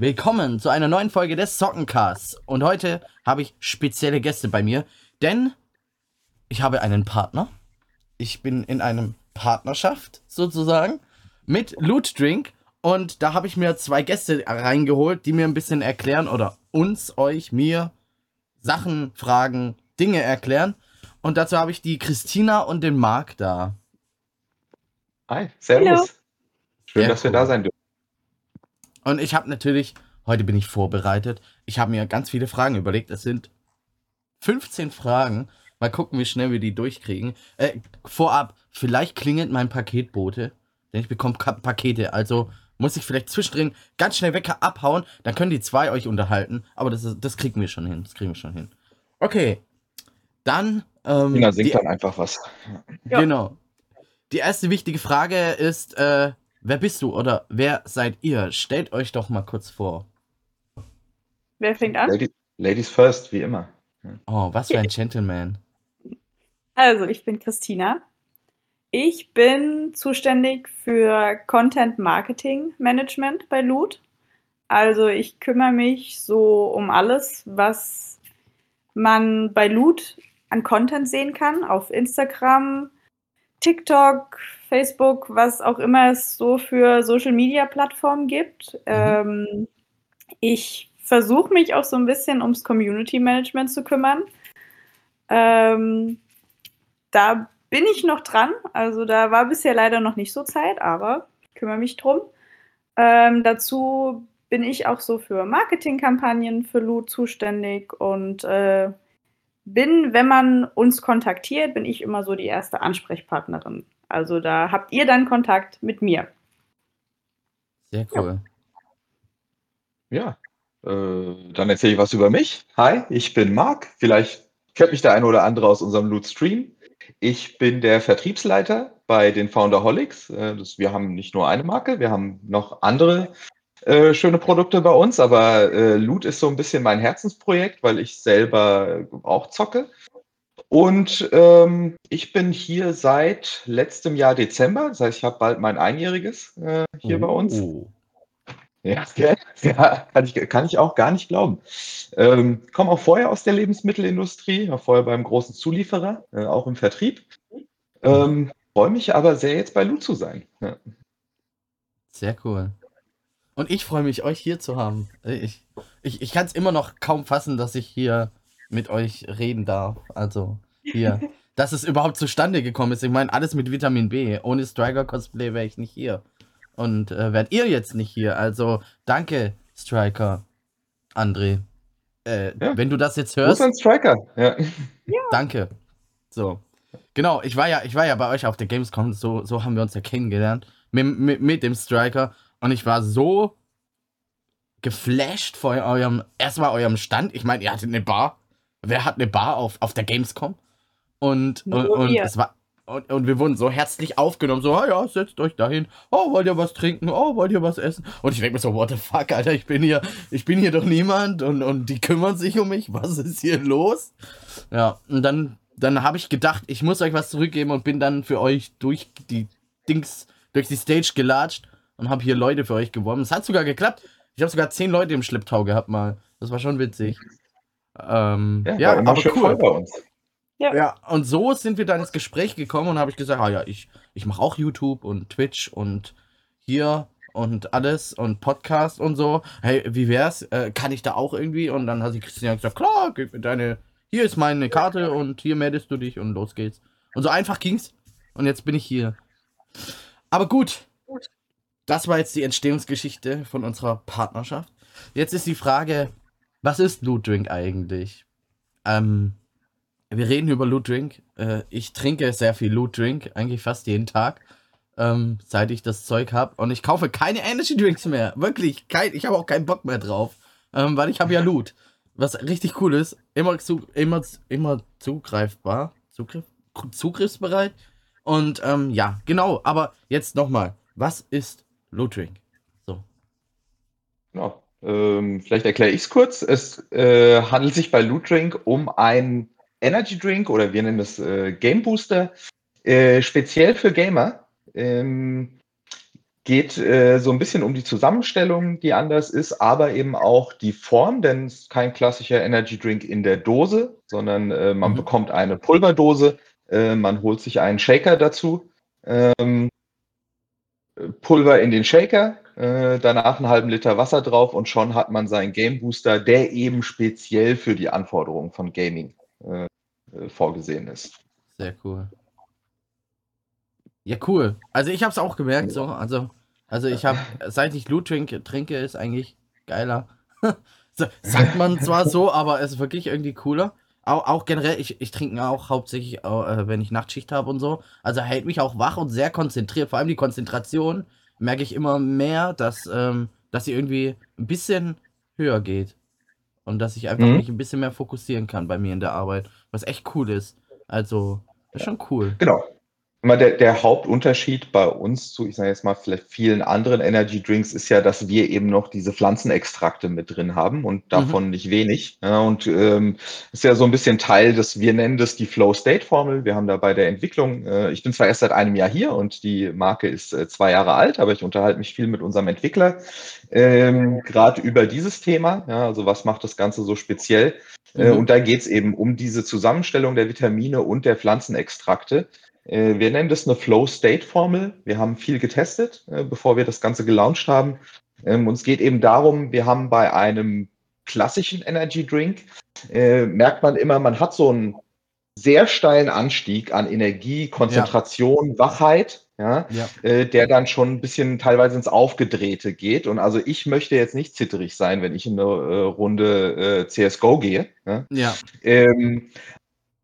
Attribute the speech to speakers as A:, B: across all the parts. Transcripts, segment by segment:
A: Willkommen zu einer neuen Folge des Sockencasts. Und heute habe ich spezielle Gäste bei mir, denn ich habe einen Partner. Ich bin in einem Partnerschaft sozusagen mit Loot Drink und da habe ich mir zwei Gäste reingeholt, die mir ein bisschen erklären oder uns, euch, mir Sachen, Fragen, Dinge erklären. Und dazu habe ich die Christina und den Marc da.
B: Hi, servus.
C: Hallo.
B: Schön,
A: Sehr
B: dass wir
A: cool.
B: da sein dürfen.
A: Und ich habe natürlich, heute bin ich vorbereitet, ich habe mir ganz viele Fragen überlegt. Es sind 15 Fragen. Mal gucken, wie schnell wir die durchkriegen. Äh, vorab, vielleicht klingelt mein Paketbote, denn ich bekomme Ka Pakete. Also muss ich vielleicht zwischendrin ganz schnell weg abhauen, dann können die zwei euch unterhalten. Aber das, ist, das kriegen wir schon hin. Das kriegen wir schon hin. Okay. Dann. Ähm,
B: Tina singt
A: die,
B: dann einfach was.
C: Ja.
A: Genau. Die erste wichtige Frage ist, äh, wer bist du oder wer seid ihr? Stellt euch doch mal kurz vor.
C: Wer fängt an?
B: Lady, Ladies first, wie immer.
A: Oh, was für ein Gentleman.
C: Also, ich bin Christina. Ich bin zuständig für Content Marketing Management bei Loot. Also, ich kümmere mich so um alles, was man bei Loot an Content sehen kann, auf Instagram, TikTok, Facebook, was auch immer es so für Social Media Plattformen gibt. Ähm, ich versuche mich auch so ein bisschen ums Community Management zu kümmern. Ähm, da bin ich noch dran. Also da war bisher leider noch nicht so Zeit, aber ich kümmere mich drum. Ähm, dazu bin ich auch so für Marketingkampagnen für Loot zuständig und äh, bin, wenn man uns kontaktiert, bin ich immer so die erste Ansprechpartnerin. Also da habt ihr dann Kontakt mit mir.
A: Sehr cool.
B: Ja, äh, dann erzähle ich was über mich. Hi, ich bin Marc. Vielleicht kennt mich der eine oder andere aus unserem Loot Stream. Ich bin der Vertriebsleiter bei den Founderholics. Äh, das, wir haben nicht nur eine Marke, wir haben noch andere äh, schöne Produkte bei uns, aber äh, Loot ist so ein bisschen mein Herzensprojekt, weil ich selber auch zocke. Und ähm, ich bin hier seit letztem Jahr Dezember, das heißt, ich habe bald mein Einjähriges äh, hier bei uns.
A: Oh.
B: Ja, ja kann, ich, kann ich auch gar nicht glauben. Ähm, komme auch vorher aus der Lebensmittelindustrie, war vorher beim großen Zulieferer, äh, auch im Vertrieb. Ähm, Freue mich aber sehr, jetzt bei Lu zu sein. Ja.
A: Sehr cool. Und ich freue mich, euch hier zu haben. Ich, ich, ich kann es immer noch kaum fassen, dass ich hier mit euch reden darf. Also hier. dass es überhaupt zustande gekommen ist. Ich meine, alles mit Vitamin B. Ohne Striker-Cosplay wäre ich nicht hier. Und äh, wärt ihr jetzt nicht hier. Also danke, Striker. André. Äh,
B: Ja.
A: Wenn du das jetzt hörst,
B: ist ein Striker? Ja.
A: Danke. So. Genau, ich war ja, ich war ja bei euch auf der Gamescom, so, so haben wir uns ja kennengelernt. Mit, mit, mit dem Striker. Und ich war so geflasht vor eurem, erstmal eurem Stand. Ich meine, ihr hattet eine Bar. Wer hat eine Bar auf, auf der Gamescom? Und, und, und
C: wir.
A: es war. Und, und wir wurden so herzlich aufgenommen, so, ah ja, setzt euch dahin. Oh, wollt ihr was trinken? Oh, wollt ihr was essen? Und ich denke mir so, what the fuck, Alter, ich bin hier, ich bin hier doch niemand und, und die kümmern sich um mich. Was ist hier los? Ja, und dann, dann habe ich gedacht, ich muss euch was zurückgeben und bin dann für euch durch die Dings, durch die Stage gelatscht und habe hier Leute für euch geworben. Es hat sogar geklappt. Ich habe sogar zehn Leute im Schlepptau gehabt mal. Das war schon witzig. Ähm,
B: Ja,
A: ja, aber cool.
B: bei uns.
A: Ja, und so sind wir dann ins Gespräch gekommen und habe ich gesagt, ah ja, ich, ich mache auch YouTube und Twitch und hier und alles und Podcast und so. Hey, wie wär's? Äh, kann ich da auch irgendwie? Und dann hat die Christina gesagt, klar, gib mir deine, hier ist meine Karte und hier meldest du dich und los geht's. Und so einfach ging's. Und jetzt bin ich hier. Aber gut. Das war jetzt die Entstehungsgeschichte von unserer Partnerschaft. Jetzt ist die Frage, was ist Loot Drink eigentlich? Ähm, wir reden über Loot Drink. Äh, ich trinke sehr viel Loot Drink, eigentlich fast jeden Tag, ähm, seit ich das Zeug habe. Und ich kaufe keine Energy Drinks mehr. Wirklich, kein, ich habe auch keinen Bock mehr drauf. Ähm, weil ich habe ja Loot. Was richtig cool ist, immer, zu, immer, immer zugreifbar. Zugriff, zugriffsbereit. Und ähm, ja, genau. Aber jetzt nochmal. Was ist Loot Drink? So.
B: Genau. Ähm, vielleicht erkläre ich es kurz. Es äh, handelt sich bei Loot Drink um einen Energy Drink oder wir nennen es äh, Game Booster, äh, speziell für Gamer. Ähm, geht äh, so ein bisschen um die Zusammenstellung, die anders ist, aber eben auch die Form, denn es ist kein klassischer Energy Drink in der Dose, sondern äh, man
A: Mhm.
B: bekommt eine Pulverdose, äh, man holt sich einen Shaker dazu, ähm, Pulver in den Shaker, äh, danach einen halben Liter Wasser drauf und schon hat man seinen Game Booster, der eben speziell für die Anforderungen von Gaming äh, äh, vorgesehen ist.
A: Sehr cool. Ja, cool. Also ich habe es auch gemerkt, so. Also, also ich habe, seit ich Loot trinke, trinke, ist eigentlich geiler. sagt man zwar so, aber es ist wirklich irgendwie cooler. Auch, auch generell, ich, ich trinke auch hauptsächlich, äh, wenn ich Nachtschicht habe und so. Also hält mich auch wach und sehr konzentriert. Vor allem die Konzentration merke ich immer mehr, dass, ähm, dass sie irgendwie ein bisschen höher geht. Und dass ich einfach
B: Mhm.
A: mich ein bisschen mehr fokussieren kann bei mir in der Arbeit. Was echt cool ist. Also, ist schon cool.
B: Genau. Der, der Hauptunterschied bei uns zu, ich sage jetzt mal, vielleicht vielen anderen Energy Drinks ist ja, dass wir eben noch diese Pflanzenextrakte mit drin haben und davon nicht wenig. Ja, und ähm, ist ja so ein bisschen Teil des, wir nennen das die Flow State Formel. Wir haben da bei der Entwicklung, äh, ich bin zwar erst seit einem Jahr hier und die Marke ist äh, zwei Jahre alt, aber ich unterhalte mich viel mit unserem Entwickler ähm, gerade über dieses Thema. Ja, also was macht das Ganze so speziell? Äh,
A: Mhm.
B: und da geht es eben um diese Zusammenstellung der Vitamine und der Pflanzenextrakte. Äh, Wir nennen das eine Flow-State-Formel. Wir haben viel getestet, äh, bevor wir das Ganze gelauncht haben. Ähm, Und es geht eben darum, wir haben bei einem klassischen Energy Drink, äh, merkt man immer, man hat so einen sehr steilen Anstieg an Energie, Konzentration, Wachheit, ja,
A: Ja.
B: der dann schon ein bisschen teilweise ins Aufgedrehte geht. Und also ich möchte jetzt nicht zitterig sein, wenn ich in eine Runde CSGO gehe. Ja.
A: Ja.
B: Ähm,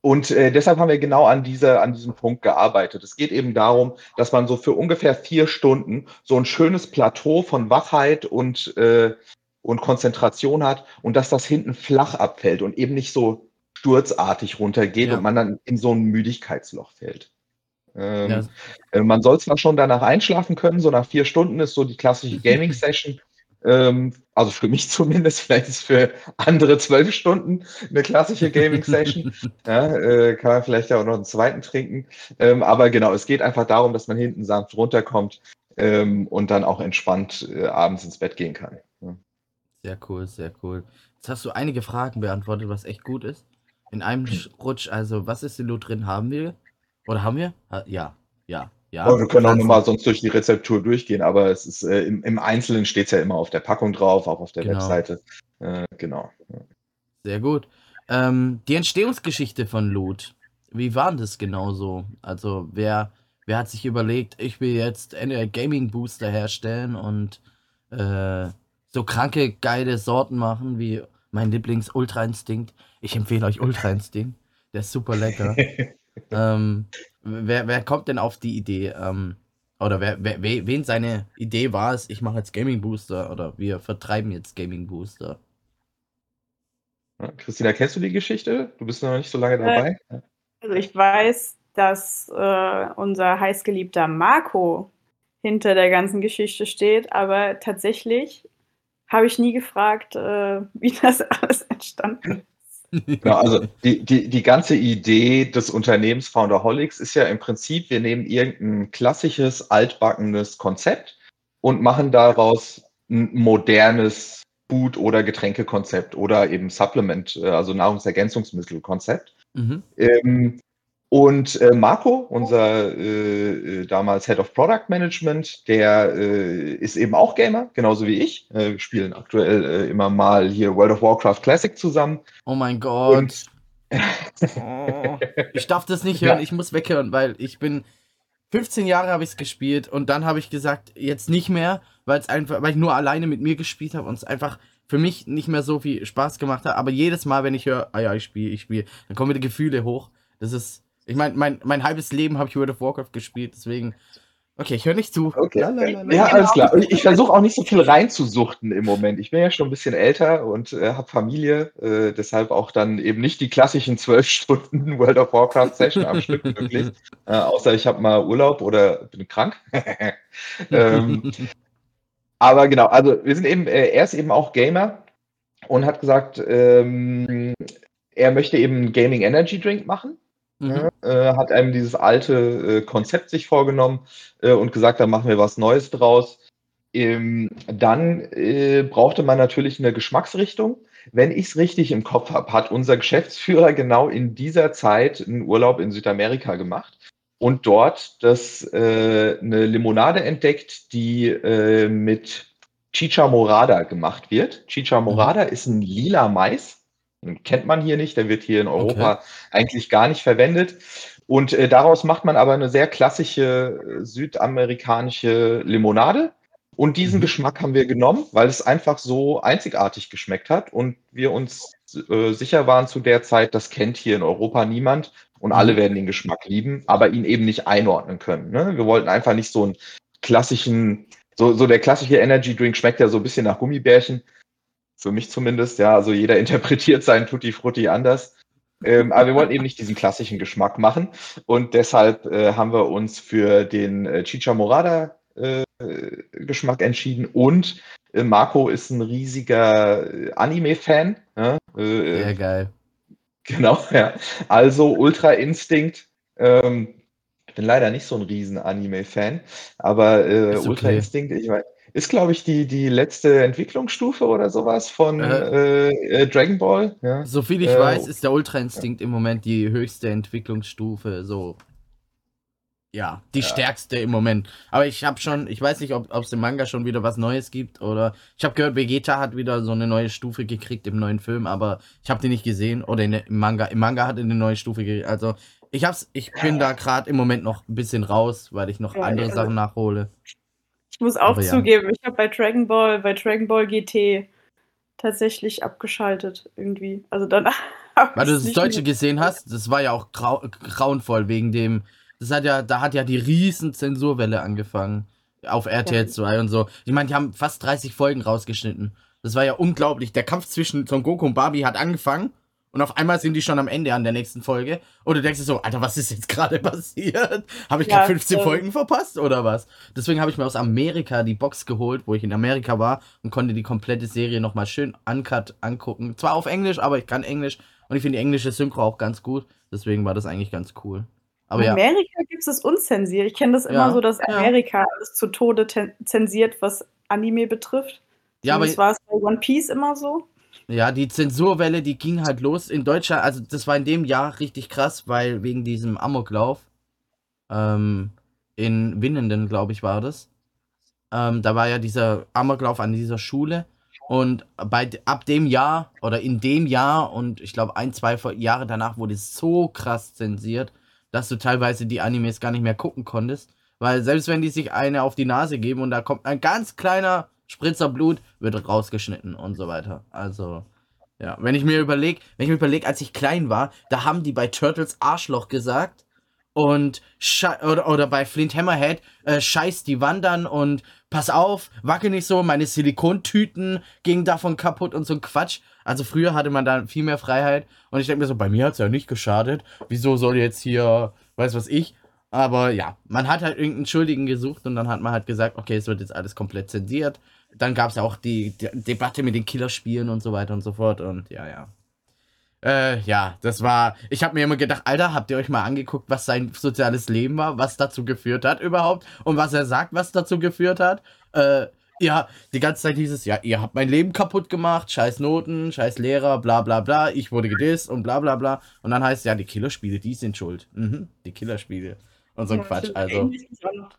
B: und äh, deshalb haben wir genau an, dieser, an diesem Punkt gearbeitet. Es geht eben darum, dass man so für ungefähr vier Stunden so ein schönes Plateau von Wachheit und, äh, und Konzentration hat und dass das hinten flach abfällt und eben nicht so sturzartig runtergeht
A: Ja.
B: und man dann in so ein Müdigkeitsloch fällt. Ähm,
A: Ja.
B: äh, man soll zwar schon danach einschlafen können, so nach vier Stunden ist so die klassische Gaming-Session. Ähm, also für mich zumindest, vielleicht ist für andere zwölf Stunden eine klassische Gaming-Session. ja, äh, kann man vielleicht auch noch einen zweiten trinken. Ähm, aber genau, es geht einfach darum, dass man hinten sanft runterkommt ähm, und dann auch entspannt äh, abends ins Bett gehen kann. Ja.
A: Sehr cool, sehr cool. Jetzt hast du einige Fragen beantwortet, was echt gut ist. In einem Sch- Rutsch, also was ist in Loot drin? Haben wir? Oder haben wir? Ja, ja, ja.
B: Aber wir können auch nochmal sonst durch die Rezeptur durchgehen, aber es ist äh, im, im Einzelnen steht es ja immer auf der Packung drauf, auch auf der
A: Genau.
B: Webseite. Äh, genau.
A: Sehr gut. Ähm, die Entstehungsgeschichte von Loot. Wie war denn das genau so? Also, wer, wer hat sich überlegt, ich will jetzt eine Gaming Booster herstellen und äh, so kranke, geile Sorten machen, wie mein Lieblings Ultra Instinct. Ich empfehle euch Ultra Instinct. Der ist super lecker. ähm, wer, wer kommt denn auf die Idee? Ähm, oder wer, wer, we- wen seine Idee war es, ich mache jetzt Gaming Booster oder wir vertreiben jetzt Gaming Booster?
B: Christina, kennst du die Geschichte? Du bist noch nicht so lange dabei.
C: Also ich weiß, dass äh, unser heißgeliebter Marco hinter der ganzen Geschichte steht, aber tatsächlich habe ich nie gefragt, äh, wie das alles entstanden ist.
B: Genau, also die, die, die ganze Idee des Unternehmens Founderholics ist ja im Prinzip, wir nehmen irgendein klassisches, altbackenes Konzept und machen daraus ein modernes Food- oder Getränkekonzept oder eben Supplement, äh, also Nahrungsergänzungsmittelkonzept.
A: Mhm.
B: Ähm, und äh, Marco, unser äh, äh, damals Head of Product Management, der äh, ist eben auch Gamer, genauso wie ich. Äh, wir spielen aktuell äh, immer mal hier World of Warcraft Classic zusammen.
A: Oh mein Gott.
B: Und
A: Oh, ich darf das nicht
B: Ja.
A: hören, ich muss weghören, weil ich bin 15 Jahre habe ich es gespielt und dann habe ich gesagt, jetzt nicht mehr, weil es einfach, weil ich nur alleine mit mir gespielt habe und es einfach für mich nicht mehr so viel Spaß gemacht hat. Aber jedes Mal, wenn ich höre, ah ja, ich spiele, ich spiele, dann kommen wieder Gefühle hoch. Das ist, ich meine, mein, mein halbes Leben habe ich World of Warcraft gespielt, deswegen, okay, ich höre nicht zu.
B: Okay.
A: Lalalala.
B: Ja, alles klar. Und ich versuche auch nicht so viel reinzusuchten im Moment. Ich bin ja schon ein bisschen älter und äh, habe Familie, äh, deshalb auch dann eben nicht die klassischen zwölf Stunden World of Warcraft Session am Stück wirklich. Äh, außer ich habe mal Urlaub oder bin krank. ähm, aber genau, also wir sind eben, äh, er ist eben auch Gamer und hat gesagt, ähm, er möchte eben einen Gaming Energy Drink machen. Mhm. Äh, hat einem dieses alte äh, Konzept sich vorgenommen äh, und gesagt, da machen wir was Neues draus. Ähm, dann äh, brauchte man natürlich eine Geschmacksrichtung. Wenn ich es richtig im Kopf habe, hat unser Geschäftsführer genau in dieser Zeit einen Urlaub in Südamerika gemacht und dort das, äh, eine Limonade entdeckt, die äh, mit Chicha Morada gemacht wird. Chicha
A: Mhm.
B: Morada ist ein lila Mais. Den kennt man hier nicht, der wird hier in Europa eigentlich gar nicht verwendet. Und äh, daraus macht man aber eine sehr klassische äh, südamerikanische Limonade. Und diesen
A: Mhm.
B: Geschmack haben wir genommen, weil es einfach so einzigartig geschmeckt hat und wir uns äh, sicher waren zu der Zeit, das kennt hier in Europa niemand und
A: Mhm.
B: alle werden den Geschmack lieben, aber ihn eben nicht einordnen können. Ne? Wir wollten einfach nicht so einen klassischen, so, so der klassische Energy Drink schmeckt ja so ein bisschen nach Gummibärchen. Für mich zumindest, ja. Also jeder interpretiert seinen Tutti Frutti anders. Ähm, aber wir wollten eben nicht diesen klassischen Geschmack machen. Und deshalb äh, haben wir uns für den äh, Chicha Morada äh, Geschmack entschieden. Und äh, Marco ist ein riesiger äh, Anime-Fan. Ja? Äh,
A: Sehr geil.
B: Genau, ja. Also Ultra Instinct. Ähm, ich bin leider nicht so ein riesen Anime-Fan, aber äh,
A: Ist
B: Ultra
A: okay.
B: Instinct, ich mein, ist, glaube ich, die, die letzte Entwicklungsstufe oder sowas von äh, äh, Dragon Ball. Ja.
A: Soviel ich
B: Äh,
A: weiß, ist der Ultra Instinct im Moment die höchste Entwicklungsstufe. So. Ja, die
B: Ja.
A: stärkste im Moment. Aber ich habe schon, ich weiß nicht, ob es im Manga schon wieder was Neues gibt oder ich habe gehört, Vegeta hat wieder so eine neue Stufe gekriegt im neuen Film, aber ich habe den nicht gesehen oder in der, im Manga. Im Manga hat er eine neue Stufe gekriegt. Also ich hab's, ich bin da gerade im Moment noch ein bisschen raus, weil ich noch
C: Ja,
A: andere
C: ja.
A: Sachen nachhole.
C: Ich muss auch
A: ja.
C: zugeben, ich habe bei Dragon Ball, bei Dragon Ball GT tatsächlich abgeschaltet irgendwie. Also danach.
A: Weil du das Deutsche
C: mehr-
A: gesehen hast, das war ja auch grau grauenvoll wegen dem. Das hat ja, da hat ja die riesen Zensurwelle angefangen. Auf RTL 2 und so. Ich meine, die haben fast 30 Folgen rausgeschnitten. Das war ja unglaublich. Der Kampf zwischen Son Goku und Barbie hat angefangen und auf einmal sind die schon am Ende an der nächsten Folge. Und du denkst dir so, Alter, was ist jetzt gerade passiert? Habe ich
C: Ja,
A: gerade 15
C: voll.
A: Folgen verpasst oder was? Deswegen habe ich mir aus Amerika die Box geholt, wo ich in Amerika war und konnte die komplette Serie nochmal schön uncut angucken. Zwar auf Englisch, aber ich kann Englisch und ich finde die englische Synchro auch ganz gut. Deswegen war das eigentlich ganz cool. Aber
C: in
A: ja,
C: Amerika gibt es unzensiert. Ich kenne das immer
A: Ja,
C: so, dass
A: ja.
C: Amerika alles zu Tode zensiert, was Anime betrifft.
A: ja, aber
C: das war es bei One Piece immer so.
A: Ja, die Zensurwelle, die ging halt los in Deutschland. Also, das war in dem Jahr richtig krass, weil wegen diesem Amoklauf ähm, in Winnenden, glaube ich, war das. Ähm, da war ja dieser Amoklauf an dieser Schule. Und bei, ab dem Jahr oder in dem Jahr und ich glaube ein, zwei Jahre danach wurde es so krass zensiert, dass du teilweise die Animes gar nicht mehr gucken konntest. Weil selbst wenn die sich eine auf die Nase geben und da kommt ein ganz kleiner Spritzer Blut, wird rausgeschnitten und so weiter. Also, ja, wenn ich mir überlege, wenn ich mir überlege, als ich klein war, da haben die bei Turtles Arschloch gesagt und oder, oder bei Flint Hammerhead äh, scheiß die wandern und pass auf, wackel nicht so, meine Silikontüten gingen davon kaputt und so ein Quatsch. Also früher hatte man da viel mehr Freiheit und ich denke mir so, bei mir hat es ja nicht geschadet. Wieso soll jetzt hier, weiß was ich? Aber ja, man hat halt irgendeinen Schuldigen gesucht und dann hat man halt gesagt, okay, es wird jetzt alles komplett zensiert. Dann gab es ja auch die, die Debatte mit den Killerspielen und so weiter und so fort und ja, ja. Äh, ja, das war. Ich habe mir immer gedacht, Alter, habt ihr euch mal angeguckt, was sein soziales Leben war, was dazu geführt hat überhaupt und was er sagt, was dazu geführt hat? Äh, ja, die ganze Zeit hieß es, ja, ihr habt mein Leben kaputt gemacht, scheiß Noten, scheiß Lehrer, bla bla bla, ich wurde gedisst und bla bla bla. Und dann heißt es, ja, die Killerspiele, die sind schuld. Mhm, die Killerspiele. Und so ein
C: Ja,
A: Quatsch. Also,
C: dran, ja.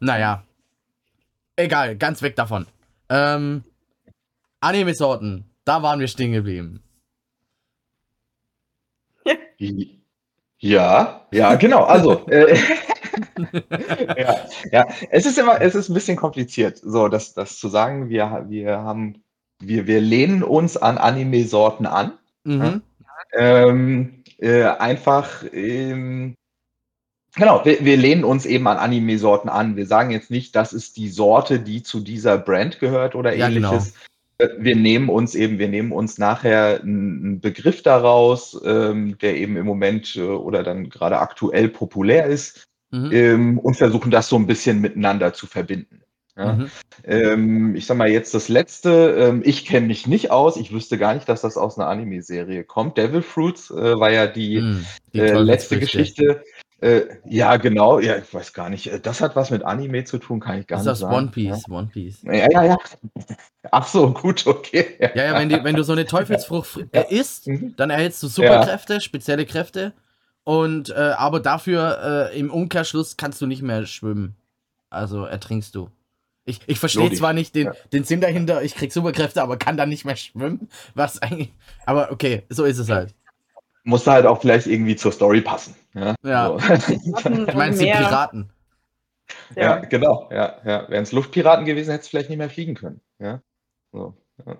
A: naja. Egal, ganz weg davon. Ähm, Anime-Sorten, da waren wir stehen geblieben.
B: Ja, ja, genau. Also, äh, ja, ja, es ist immer, es ist ein bisschen kompliziert, so das, das zu sagen. Wir, wir haben, wir, wir lehnen uns an Anime-Sorten an.
A: Mhm.
B: Ähm, äh, einfach, ähm, genau, wir, wir lehnen uns eben an Anime-Sorten an. Wir sagen jetzt nicht, das ist die Sorte, die zu dieser Brand gehört oder
A: Ja, genau.
B: ähnliches. Äh, Wir nehmen uns eben, wir nehmen uns nachher einen einen Begriff daraus, ähm, der eben im Moment äh, oder dann gerade aktuell populär ist,
A: Mhm.
B: ähm, und versuchen das so ein bisschen miteinander zu verbinden. Ja. Mhm. Ähm, ich sag mal jetzt das letzte, ähm, ich kenne mich nicht aus, ich wüsste gar nicht, dass das aus einer Anime-Serie kommt. Devil Fruits äh, war ja die, mhm, die äh, letzte Geschichte. Äh, ja, genau, ja, ich weiß gar nicht. Äh, das hat was mit Anime zu tun, kann ich gar
A: das
B: nicht
A: ist
B: sagen.
A: One Piece. One Piece.
B: Ja, ja, ja. Ach so, gut, okay.
A: Ja, ja, wenn, die, wenn du so eine Teufelsfrucht äh, isst, mhm. dann erhältst du Superkräfte, spezielle Kräfte. Und äh, aber dafür äh, im Umkehrschluss kannst du nicht mehr schwimmen. Also ertrinkst du. Ich, ich verstehe zwar nicht den, den Sinn dahinter, ich krieg Superkräfte, aber kann dann nicht mehr schwimmen. Was eigentlich. Aber okay, so ist es halt.
B: Muss halt auch vielleicht irgendwie zur Story passen. Ja.
A: ja. So. ich meine, es sind Piraten.
B: Ja, ja genau. Ja, ja. Wären es Luftpiraten gewesen, hätte es vielleicht nicht mehr fliegen können. Ja. So, ja.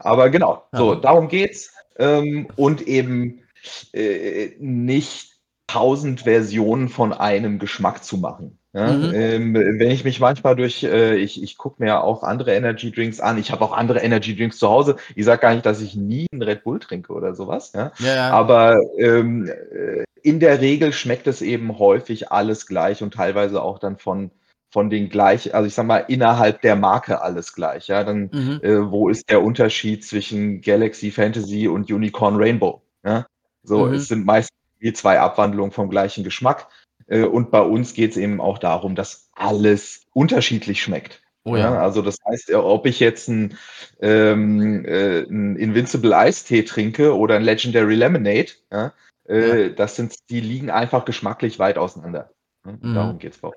B: Aber genau, so, darum geht's. Ähm, und eben äh, nicht tausend Versionen von einem Geschmack zu machen. Ja, mhm. ähm, wenn ich mich manchmal durch, äh, ich, ich gucke mir auch andere Energy Drinks an, ich habe auch andere Energy Drinks zu Hause. Ich sage gar nicht, dass ich nie einen Red Bull trinke oder sowas. Ja? ja, ja. Aber ähm, äh, in der Regel schmeckt es eben häufig alles gleich und teilweise auch dann von, von den gleich, also ich sag mal, innerhalb der Marke alles gleich. Ja, dann mhm. äh, wo ist der Unterschied zwischen Galaxy Fantasy und Unicorn Rainbow? Ja? So, mhm. es sind meist die zwei Abwandlungen vom gleichen Geschmack. Äh, und bei uns geht es eben auch darum, dass alles unterschiedlich schmeckt. Oh ja. ja. also das heißt, ob ich jetzt ein, ähm, äh, ein Invincible Eistee trinke oder ein Legendary Lemonade, ja, äh, ja. das sind, die liegen einfach geschmacklich weit auseinander. Mhm. Darum geht es bei uns.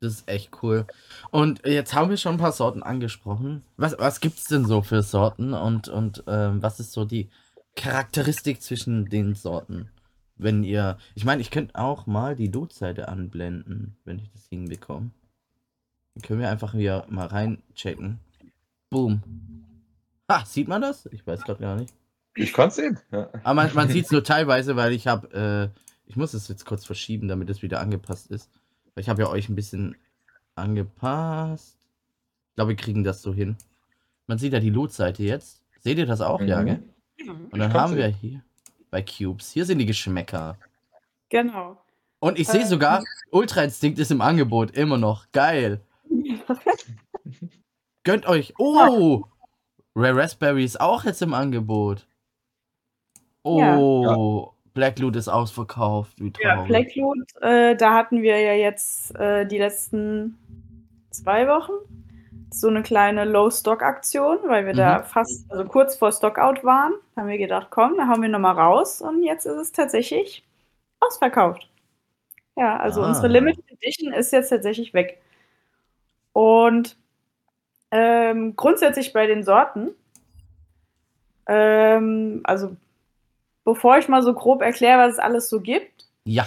A: Das ist echt cool. Und jetzt haben wir schon ein paar Sorten angesprochen. Was, was gibt es denn so für Sorten und, und ähm, was ist so die Charakteristik zwischen den Sorten? Wenn ihr. Ich meine, ich könnte auch mal die Dot-Seite anblenden, wenn ich das hinbekomme. Dann können wir einfach hier mal reinchecken. Boom. Ha, sieht man das? Ich weiß gerade gar nicht.
B: Ich kann es sehen.
A: Ja. Aber man, man sieht es nur teilweise, weil ich habe. Äh, ich muss es jetzt kurz verschieben, damit es wieder angepasst ist. Weil ich habe ja euch ein bisschen angepasst. Ich glaube, wir kriegen das so hin. Man sieht ja die Loot-Seite jetzt. Seht ihr das auch, mhm. ja, gell? Und dann haben wir hier bei Cubes. Hier sind die Geschmäcker.
C: Genau.
A: Und ich sehe ähm. sogar, Ultra Instinct ist im Angebot, immer noch. Geil. Gönnt euch. Oh! Rare Raspberry ist auch jetzt im Angebot. Oh, ja. Black Loot ist ausverkauft. Wie
C: traurig. Ja, Black Loot, äh, da hatten wir ja jetzt äh, die letzten zwei Wochen so eine kleine Low-Stock-Aktion, weil wir mhm. da fast, also kurz vor Stockout waren. Haben wir gedacht, komm, da hauen wir nochmal raus und jetzt ist es tatsächlich ausverkauft. Ja, also ah. unsere Limited Edition ist jetzt tatsächlich weg. Und ähm, grundsätzlich bei den Sorten, ähm, also bevor ich mal so grob erkläre, was es alles so gibt,
A: ja.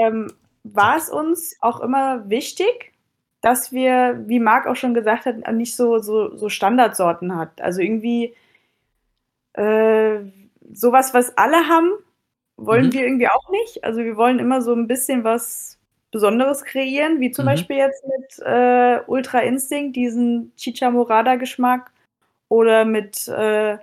C: ähm, war es uns auch immer wichtig, dass wir, wie Marc auch schon gesagt hat, nicht so, so, so Standardsorten hat. Also irgendwie äh, sowas, was alle haben, wollen mhm. wir irgendwie auch nicht. Also wir wollen immer so ein bisschen was Besonderes kreieren, wie zum mhm. Beispiel jetzt mit äh, Ultra Instinct, diesen Chicha Morada Geschmack oder mit äh,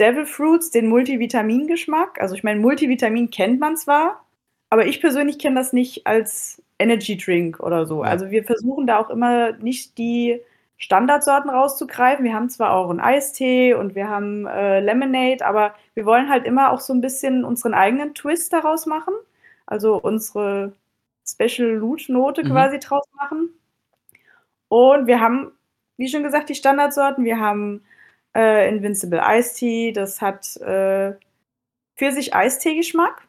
C: Devil Fruits, den Multivitamin-Geschmack. Also ich meine, Multivitamin kennt man zwar, aber ich persönlich kenne das nicht als Energy Drink oder so. Ja. Also wir versuchen da auch immer nicht die Standardsorten rauszugreifen. Wir haben zwar auch einen Eistee und wir haben äh, Lemonade, aber wir wollen halt immer auch so ein bisschen unseren eigenen Twist daraus machen. Also unsere Special Loot Note mhm. quasi draus machen. Und wir haben, wie schon gesagt, die Standardsorten. Wir haben äh, Invincible Ice Tea, das hat äh, Pfirsich-Eistee-Geschmack.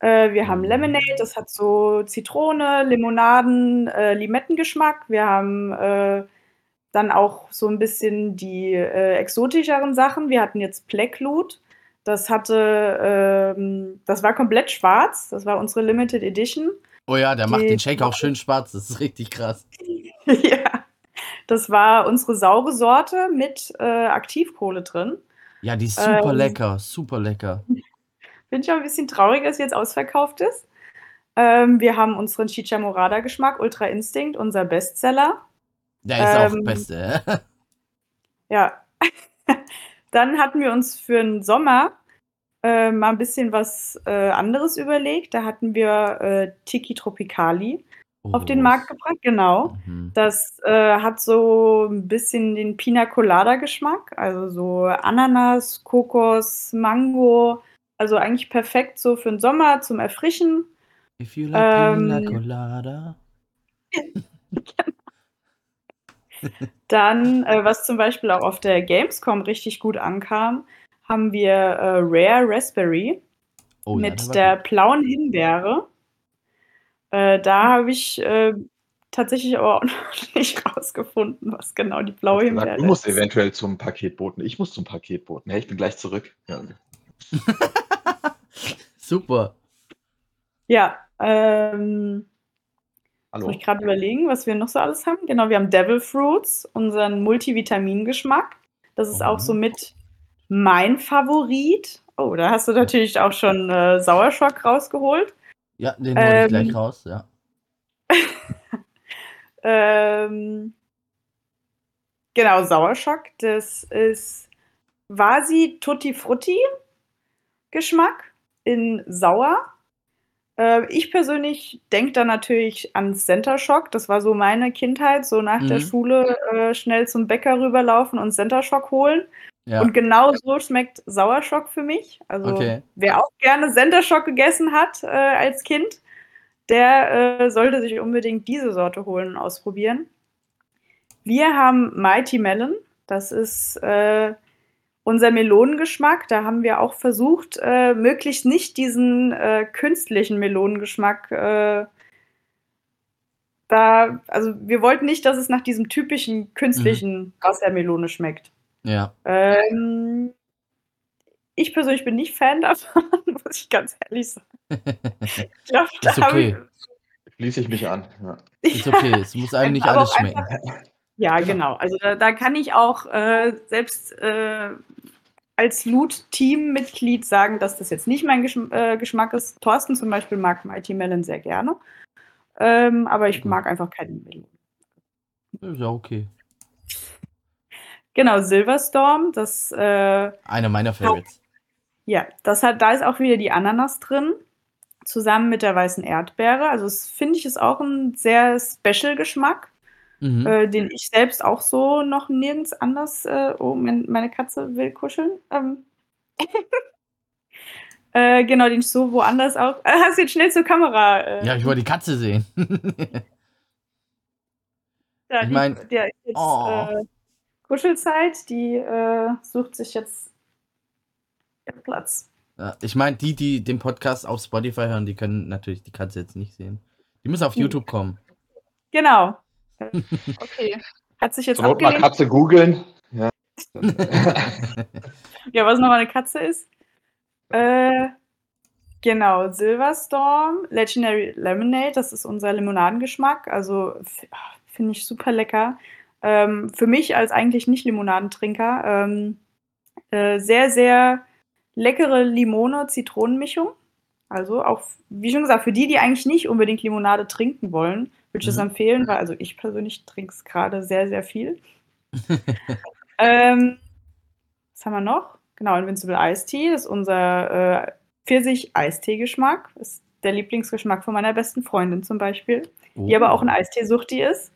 C: Äh, wir haben Lemonade, das hat so Zitrone, Limonaden, äh, Limettengeschmack. Wir haben äh, dann auch so ein bisschen die äh, exotischeren Sachen. Wir hatten jetzt Black Loot. Das hatte, ähm, das war komplett schwarz. Das war unsere Limited Edition.
A: Oh ja, der die, macht den Shake auch schön schwarz. Das ist richtig krass.
C: ja, das war unsere saure Sorte mit äh, Aktivkohle drin.
A: Ja, die ist super ähm, lecker, super lecker.
C: Bin ich auch ein bisschen traurig, dass jetzt ausverkauft ist. Ähm, wir haben unseren Chicha Morada Geschmack, Ultra Instinct, unser Bestseller.
A: Der ist ähm, auch Beste.
C: ja. Dann hatten wir uns für den Sommer äh, mal ein bisschen was äh, anderes überlegt. Da hatten wir äh, Tiki Tropicali. auf den Markt gebracht, genau.
A: Mhm.
C: Das äh, hat so ein bisschen den Pina Colada Geschmack, also so Ananas, Kokos, Mango, also eigentlich perfekt so für den Sommer zum Erfrischen.
A: If you like Pina
C: Ähm.
A: Colada.
C: Dann, äh, was zum Beispiel auch auf der Gamescom richtig gut ankam, haben wir äh, Rare Raspberry
A: Oh ja,
C: mit
A: der war
C: der blauen Himbeere. Äh, da habe ich äh, tatsächlich aber auch noch nicht rausgefunden, was genau die blaue
B: gesagt,
C: Himbeere
B: du musst
C: ist.
B: eventuell zum Paketboten. Ich muss zum Paketboten. Hey, ich bin gleich zurück. Ja.
A: Super.
C: Ja, ähm,
B: Hallo.
C: muss ich gerade überlegen, was wir noch so alles haben. Genau, wir haben Devil Fruits, unseren Multivitamingeschmack. Das ist
A: Oh,
C: auch so mit mein Favorit. Oh, da hast du natürlich auch schon äh, Sauerschock rausgeholt.
A: Ja, den hole ich gleich
C: Ähm.
A: raus, ja.
C: Ähm, genau, Sauerschock. Das ist Vasi Tutti Frutti Geschmack in sauer. Äh, ich persönlich denke da natürlich an Center Shock. Das war so meine Kindheit, so nach der
A: Mhm.
C: Schule äh, schnell zum Bäcker rüberlaufen und Center Shock holen.
A: Ja.
C: Und genau so schmeckt Sauerschock für mich. Also
A: Okay.
C: wer auch gerne Center Shock gegessen hat äh, als Kind, der äh, sollte sich unbedingt diese Sorte holen und ausprobieren. Wir haben Mighty Melon. Das ist äh, unser Melonengeschmack. Da haben wir auch versucht, äh, möglichst nicht diesen äh, künstlichen Melonengeschmack äh, da, also wir wollten nicht, dass es nach diesem typischen künstlichen Wassermelone schmeckt.
A: Ja.
C: Ähm, ich persönlich bin nicht Fan davon, muss ich ganz ehrlich sagen. Ich glaub,
A: Ist okay.
B: Schließe ich mich an. Ja.
A: Ist okay. Es muss einem nicht alles schmecken.
C: Ja, genau. Also da, da kann ich auch äh, selbst äh, als Loot-Team-Mitglied sagen, dass das jetzt nicht mein Geschm äh, Geschmack ist. Thorsten zum Beispiel mag Mighty Melon sehr gerne. Ähm, aber ich
A: Gut.
C: mag einfach keinen Melon.
A: Ist ja okay.
C: Genau, Silverstorm, das, äh,
A: Einer meiner Favorites.
C: ja, das hat, da ist auch wieder die Ananas drin, zusammen mit der weißen Erdbeere. Also das finde ich ist auch ein sehr special Geschmack.
A: Mhm.
C: äh, den ich selbst auch so noch nirgends anders. Äh, oh, mein, meine Katze will kuscheln. Ähm. äh, genau, den ich so woanders auch. Hast du jetzt schnell zur Kamera? Äh,
A: Ja, ich wollte die Katze sehen.
C: ja,
A: ich
C: die-
A: mein-
C: der ist jetzt
A: Oh.
C: äh, Kuschelzeit. Die äh, sucht sich jetzt ihren Platz.
A: Ja, ich meine, die, die den Podcast auf Spotify hören, die können natürlich die Katze jetzt nicht sehen. Die müssen auf. YouTube kommen.
C: Genau. Okay. Hat sich jetzt
B: Zur Not mal
C: abgelehnt.
B: Katze googeln. Ja.
C: Ja, was nochmal eine Katze ist. Äh, genau, Silverstorm, Legendary Lemonade, das ist unser Limonadengeschmack. Also ah, finde ich super lecker. Ähm, für mich als eigentlich nicht Limonadentrinker, ähm, äh, sehr, sehr leckere Limone-Zitronenmischung. Also auch, wie schon gesagt, für die, die eigentlich nicht unbedingt Limonade trinken wollen, würde ich das
A: Mhm.
C: empfehlen, weil also ich persönlich trinke es gerade sehr, sehr viel. ähm, was haben wir noch? Genau, Invincible Ice Tea, das ist unser äh, Pfirsich-Eistee-Geschmack. Ist der Lieblingsgeschmack von meiner besten Freundin zum Beispiel, die aber auch ein Eistee-Suchti ist.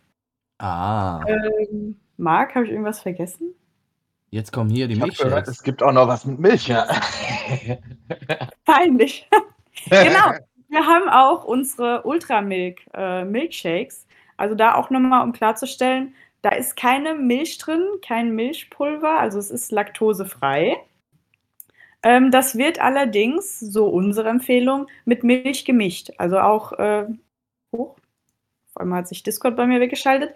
A: Ah,
C: Ähm, Marc, habe ich irgendwas vergessen?
A: jetzt kommen hier die
B: Ich habe gehört, es gibt auch noch was mit Milch. Ja.
C: Peinlich. genau. Wir haben auch unsere Ultramilk äh, Milkshakes. Also da auch nochmal, um klarzustellen, da ist keine Milch drin, kein Milchpulver, also es ist laktosefrei. Ähm, das wird allerdings, so unsere Empfehlung, mit Milch gemischt. Also auch, äh, hoch, auf einmal hat sich Discord bei mir weggeschaltet.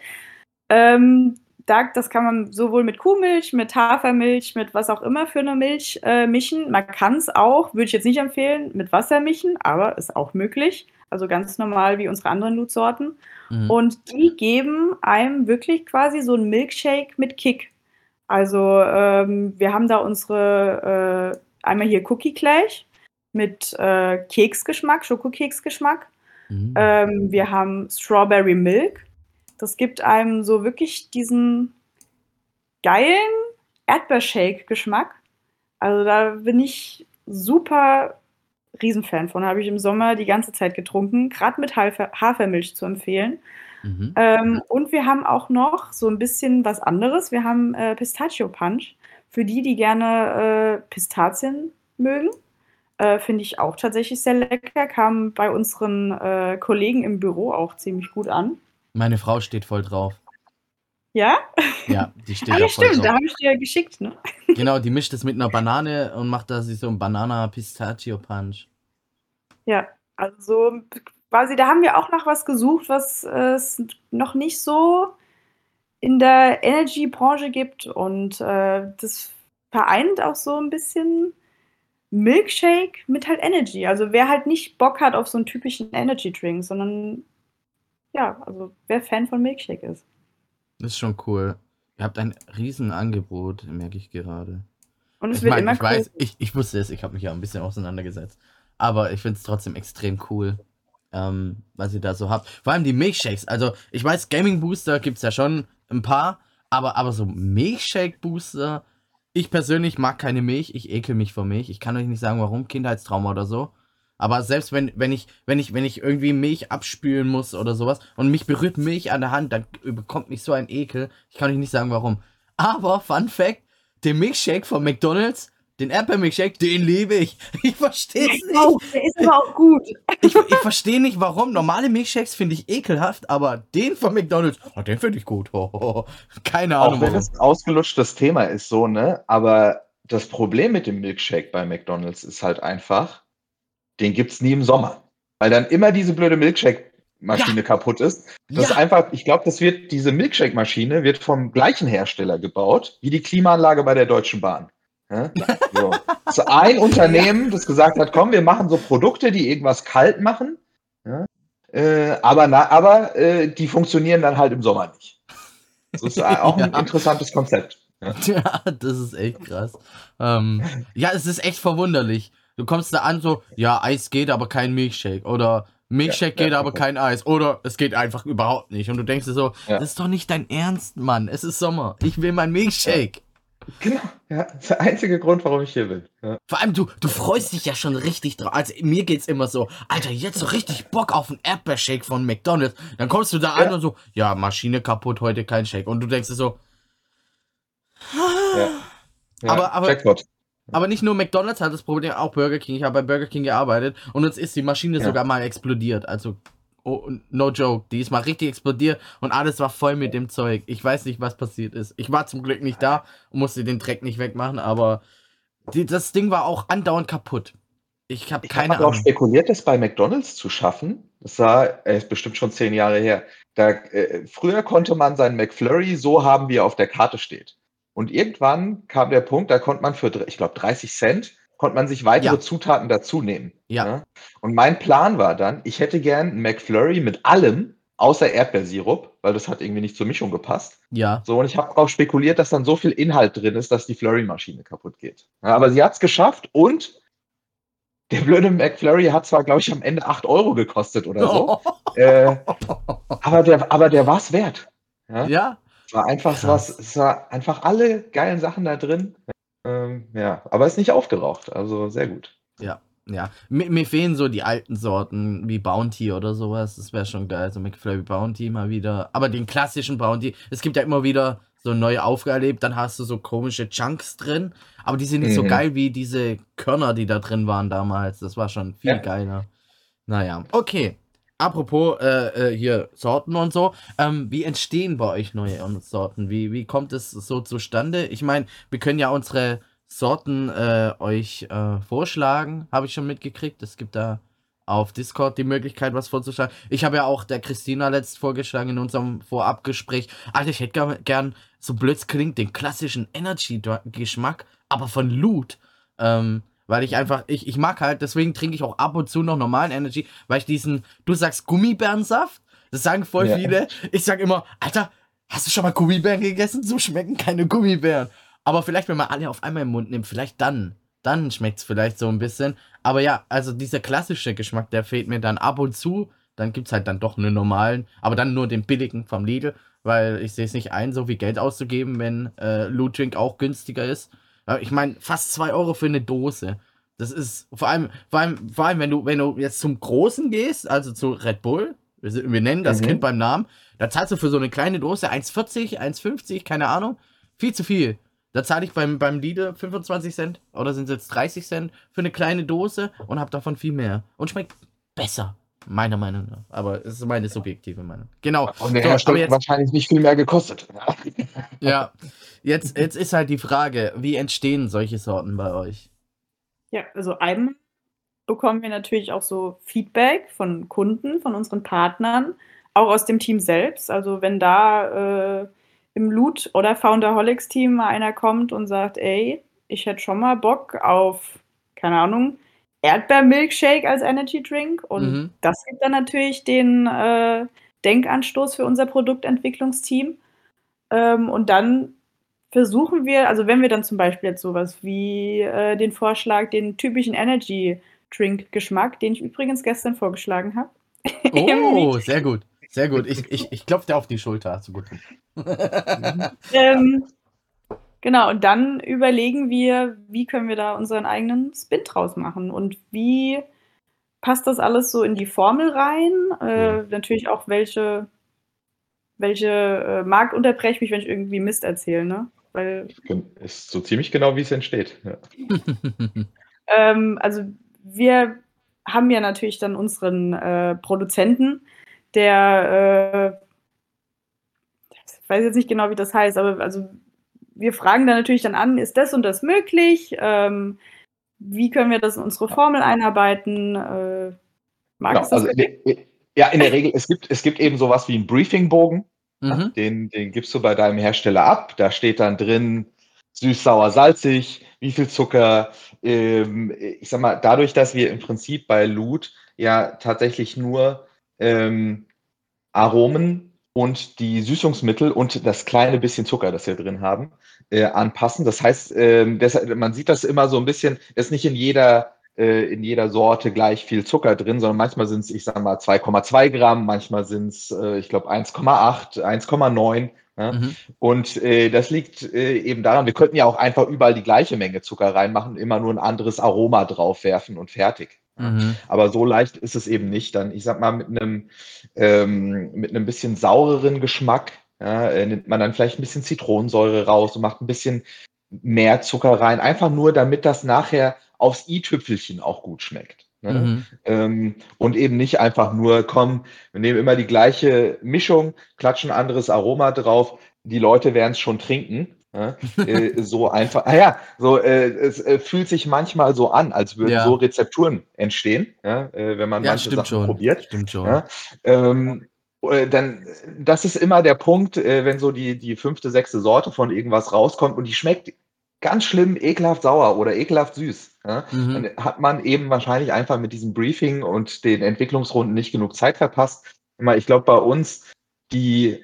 C: Ähm, da, das kann man sowohl mit Kuhmilch, mit Hafermilch, mit was auch immer für eine Milch äh, mischen. Man kann es auch, würde ich jetzt nicht empfehlen, mit Wasser mischen, aber ist auch möglich. Also ganz normal wie unsere anderen Loot-Sorten.
A: Mhm.
C: Und die geben einem wirklich quasi so einen Milkshake mit Kick. Also ähm, wir haben da unsere, äh, einmal hier Cookie Clash mit äh, Keksgeschmack, Schokokeksgeschmack.
A: Mhm.
C: Ähm, wir haben Strawberry Milk. Das gibt einem so wirklich diesen geilen Erdbeershake-Geschmack. Also da bin ich super Riesenfan von. Habe ich im Sommer die ganze Zeit getrunken, gerade mit Hafer Hafermilch zu empfehlen.
A: Mhm.
C: Ähm, und wir haben auch noch so ein bisschen was anderes. Wir haben äh, Pistachio Punch. Für die, die gerne äh, Pistazien mögen, äh, finde ich auch tatsächlich sehr lecker. Kam bei unseren äh, Kollegen im Büro auch ziemlich gut an.
A: Meine Frau steht voll drauf.
C: Ja?
A: Ja, die steht
C: Ah,
A: da
C: ja, stimmt, da
A: drauf.
C: habe ich dir ja geschickt, ne?
A: Genau, die mischt es mit einer Banane und macht da sich so einen Banana-Pistachio-Punch.
C: Ja, also so quasi, da haben wir auch nach was gesucht, was es noch nicht so in der Energy-Branche gibt. Und äh, das vereint auch so ein bisschen Milkshake mit halt Energy. Also wer halt nicht Bock hat auf so einen typischen Energy-Drink, sondern ja, also wer Fan von Milkshake ist.
A: Das ist schon cool. Ihr habt ein Riesenangebot, merke ich gerade.
C: Und es
A: Ich
C: wird
A: meine,
C: immer
A: ich weiß,
C: größer.
A: ich, ich wusste es, ich habe mich ja ein bisschen auseinandergesetzt. Aber ich finde es trotzdem extrem cool, ähm, was ihr da so habt. Vor allem die Milkshakes. Also, ich weiß, Gaming Booster gibt es ja schon ein paar, aber, aber so Milkshake Booster. Ich persönlich mag keine Milch, ich ekel mich vor Milch. Ich kann euch nicht sagen, warum, Kindheitstrauma oder so. Aber selbst wenn, wenn ich, wenn ich, wenn ich irgendwie Milch abspülen muss oder sowas und mich berührt Milch an der Hand, dann bekommt mich so ein Ekel. Ich kann euch nicht sagen, warum. Aber, Fun Fact, den Milkshake von McDonalds, den Erdbeer-Milkshake, den liebe ich. Ich verstehe es nicht.
C: Oh, der ist aber auch gut.
A: Ich, ich verstehe nicht, warum. Normale Milkshakes finde ich ekelhaft, aber den von McDonalds, oh, den finde ich gut. Oh, oh, oh. Keine Ahnung.
B: Auch wenn es ein ausgelutschtes Thema ist, so, ne? Aber das Problem mit dem Milkshake bei McDonalds ist halt einfach, den gibt's nie im Sommer. Weil dann immer diese blöde Milkshake-Maschine kaputt ist. Das ist
A: Ja,
B: einfach, ich glaube, das wird, diese Milkshake-Maschine wird vom gleichen Hersteller gebaut, wie die Klimaanlage bei der Deutschen Bahn. Ja? So. Das ist ein Unternehmen, das gesagt hat, komm, wir machen so Produkte, die irgendwas kalt machen. Ja? Äh, aber na, aber äh, die funktionieren dann halt im Sommer nicht. Das ist auch ein
A: Ja.
B: interessantes Konzept. Ja.
A: Ja, das ist echt krass. Ähm, ja, es ist echt verwunderlich. Du kommst da an, so, ja, Eis geht, aber kein Milkshake. Oder Milkshake
B: Ja,
A: geht,
B: ja.
A: aber kein Eis. Oder es geht einfach überhaupt nicht. Und du denkst dir so,
B: Ja.
A: das ist doch nicht dein Ernst, Mann. Es ist Sommer. Ich will mein Milkshake.
B: Genau, ja, das ist der einzige Grund, warum ich hier bin. Ja.
A: Vor allem, du, du freust dich ja schon richtig drauf. Also, mir geht's immer so, Alter, jetzt so richtig Bock auf einen Erdbeershake von McDonalds. Dann kommst du da an
B: Ja.
A: und so, ja, Maschine kaputt, heute kein Shake. Und du denkst dir so,
B: Ja. Ja,
A: Aber- aber-
B: Jackpot.
A: Aber nicht nur McDonalds hat das Problem, auch Burger King. Ich habe bei Burger King gearbeitet und uns ist die Maschine
B: Ja.
A: sogar mal explodiert. Also, oh, no joke, die ist mal richtig explodiert und alles war voll mit dem Zeug. Ich weiß nicht, was passiert ist. Ich war zum Glück nicht da und musste den Dreck nicht wegmachen, aber die, das Ding war auch andauernd kaputt. Ich habe
B: Ich habe
A: keine
B: mal darauf
A: Ahnung.
B: spekuliert, das bei McDonalds zu schaffen. Das war, äh, ist bestimmt schon zehn Jahre her. Da, äh, früher konnte man seinen McFlurry so haben, wie er auf der Karte steht. Und irgendwann kam der Punkt, da konnte man für, ich glaube, 30 Cent, konnte man sich weitere
A: Ja.
B: Zutaten dazu nehmen.
A: Ja.
B: ne? Und mein Plan war dann, ich hätte gern einen McFlurry mit allem, außer Erdbeersirup, weil das hat irgendwie nicht zur Mischung gepasst.
A: Ja,
B: So, und ich habe darauf spekuliert, dass dann so viel Inhalt drin ist, dass die Flurry-Maschine kaputt geht. Ja, aber sie hat es geschafft und der blöde McFlurry hat zwar, glaube ich, am Ende 8 Euro gekostet oder so, äh, aber der, aber der war es wert. Ja,
A: ja,
B: war einfach,
A: Krass.
B: war's- es war einfach alle geilen Sachen da drin. Ähm, ja, aber ist nicht aufgeraucht, also sehr gut.
A: ja. Mir, mir fehlen so die alten Sorten wie Bounty oder sowas. Das wäre schon geil. So McFlurry Bounty mal wieder. Aber den klassischen Bounty. Es gibt ja immer wieder so neue aufgelebt. Dann hast du so komische Chunks drin. Aber die sind nicht so
B: Mhm.
A: geil wie diese Körner, die da drin waren damals. Das war schon viel
B: Ja.
A: geiler. Naja, okay. Apropos äh, äh, hier Sorten und so. Ähm, wie entstehen bei euch neue Sorten? Wie, wie kommt es so zustande? Ich meine, wir können ja unsere Sorten äh, euch äh, vorschlagen, habe ich schon mitgekriegt. Es gibt da auf Discord die Möglichkeit, was vorzuschlagen. Ich habe ja auch der Christina letzt vorgeschlagen in unserem Vorabgespräch. Alter, ich hätte gern, so blöd klingt, den klassischen Energy-Geschmack, aber von Loot. Ähm, weil ich einfach, ich, ich mag halt, deswegen trinke ich auch ab und zu noch normalen Energy, weil ich diesen, du sagst Gummibärensaft, das sagen voll
B: Ja.
A: viele. Ich sag immer, Alter, hast du schon mal Gummibären gegessen? So schmecken keine Gummibären. Aber vielleicht, wenn man alle auf einmal im Mund nimmt, vielleicht dann. Dann schmeckt es vielleicht so ein bisschen. Aber ja, also dieser klassische Geschmack, der fehlt mir dann ab und zu. Dann gibt es halt dann doch einen normalen, aber dann nur den billigen vom Lidl, weil ich sehe es nicht ein, so viel Geld auszugeben, wenn äh, Loot Drink auch günstiger ist. Ich meine, fast 2 Euro für eine Dose. Das ist vor allem, vor allem, vor allem, wenn du, wenn du jetzt zum Großen gehst, also zu Red Bull, wir nennen das
B: Mhm.
A: Kind beim Namen, da zahlst du für so eine kleine Dose 1,40, 1,50, keine Ahnung. Viel zu viel. Da zahle ich beim, beim Lidl 25 Cent oder sind es jetzt 30 Cent für eine kleine Dose und habe davon viel mehr. Und schmeckt besser, meiner Meinung nach. Aber es ist meine subjektive Meinung. Genau.
B: Und der
A: So,
B: Hersteller
A: jetzt-
B: wahrscheinlich nicht viel mehr gekostet.
A: Ja, jetzt, jetzt ist halt die Frage, wie entstehen solche Sorten bei euch?
C: Ja, also einmal bekommen wir natürlich auch so Feedback von Kunden, von unseren Partnern, auch aus dem Team selbst. Also wenn da äh, im Loot- oder Founderholics-Team mal einer kommt und sagt, ey, ich hätte schon mal Bock auf, keine Ahnung, Erdbeermilkshake als Energy Drink. Und
A: Mhm.
C: das gibt dann natürlich den äh, Denkanstoß für unser Produktentwicklungsteam. Ähm, und dann versuchen wir, also wenn wir dann zum Beispiel jetzt sowas wie äh, den Vorschlag, den typischen Energy Drink Geschmack, den ich übrigens gestern vorgeschlagen habe.
A: Oh, sehr gut. Sehr gut. Ich, ich, ich klopfe dir auf die Schulter. Du gut.
C: ähm, genau, und dann überlegen wir, wie können wir da unseren eigenen Spin draus machen und wie passt das alles so in die Formel rein? Äh, natürlich auch, welche, welche äh, Markt unterbreche ich mich, wenn ich irgendwie Mist erzähle, ne? Weil
B: Ist so ziemlich genau, wie es entsteht. Ja.
C: Ähm, also wir haben ja natürlich dann unseren äh, Produzenten, der, äh, ich weiß jetzt nicht genau, wie das heißt, aber also wir fragen dann natürlich dann an, ist das und das möglich? Ähm, wie können wir das in unsere Formel einarbeiten? Äh,
B: Genau, also, in- ja, in der Regel, es gibt, es gibt eben sowas wie einen Briefingbogen.
A: mhm.
B: Den, den gibst du bei deinem Hersteller ab. Da steht dann drin, süß, sauer, salzig, wie viel Zucker. Ähm, ich sag mal, dadurch, dass wir im Prinzip bei Loot ja tatsächlich nur ähm, Aromen und die Süßungsmittel und das kleine bisschen Zucker, das wir drin haben, äh, anpassen. Das heißt, ähm, deshalb, man sieht das immer so ein bisschen, ist nicht in jeder äh, in jeder Sorte gleich viel Zucker drin, sondern manchmal sind es, ich sag mal, 2,2 Gramm, manchmal sind es, äh, ich glaube, 1,8, 1,9. Ja?
A: Mhm.
B: Und äh, das liegt äh, eben daran, wir könnten ja auch einfach überall die gleiche Menge Zucker reinmachen, immer nur ein anderes Aroma draufwerfen und fertig.
A: Mhm.
B: Aber so leicht ist es eben nicht. Dann, ich sag mal, mit einem, ähm, mit einem bisschen saureren Geschmack ja, äh, nimmt man dann vielleicht ein bisschen Zitronensäure raus und macht ein bisschen mehr Zucker rein. Einfach nur, damit das nachher aufs i-Tüpfelchen auch gut schmeckt. Ne?
A: Mhm.
B: Ähm, und eben nicht einfach nur, komm, wir nehmen immer die gleiche Mischung, klatschen anderes Aroma drauf, die Leute werden es schon trinken. Ja? äh, so einfach, ah ja, so, äh, es äh, fühlt sich manchmal so an, als würden
A: Ja.
B: so Rezepturen entstehen, ja? äh, wenn man manche Sachen
A: schon.
B: probiert.
A: Stimmt schon.
B: Ähm, äh, dann, das ist immer der Punkt, äh, wenn so die, die fünfte, sechste Sorte von irgendwas rauskommt und die schmeckt ganz schlimm ekelhaft sauer oder ekelhaft süß. Ja?
A: Mhm.
B: Dann hat man eben wahrscheinlich einfach mit diesem Briefing und den Entwicklungsrunden nicht genug Zeit verpasst. Ich glaube, bei uns, die,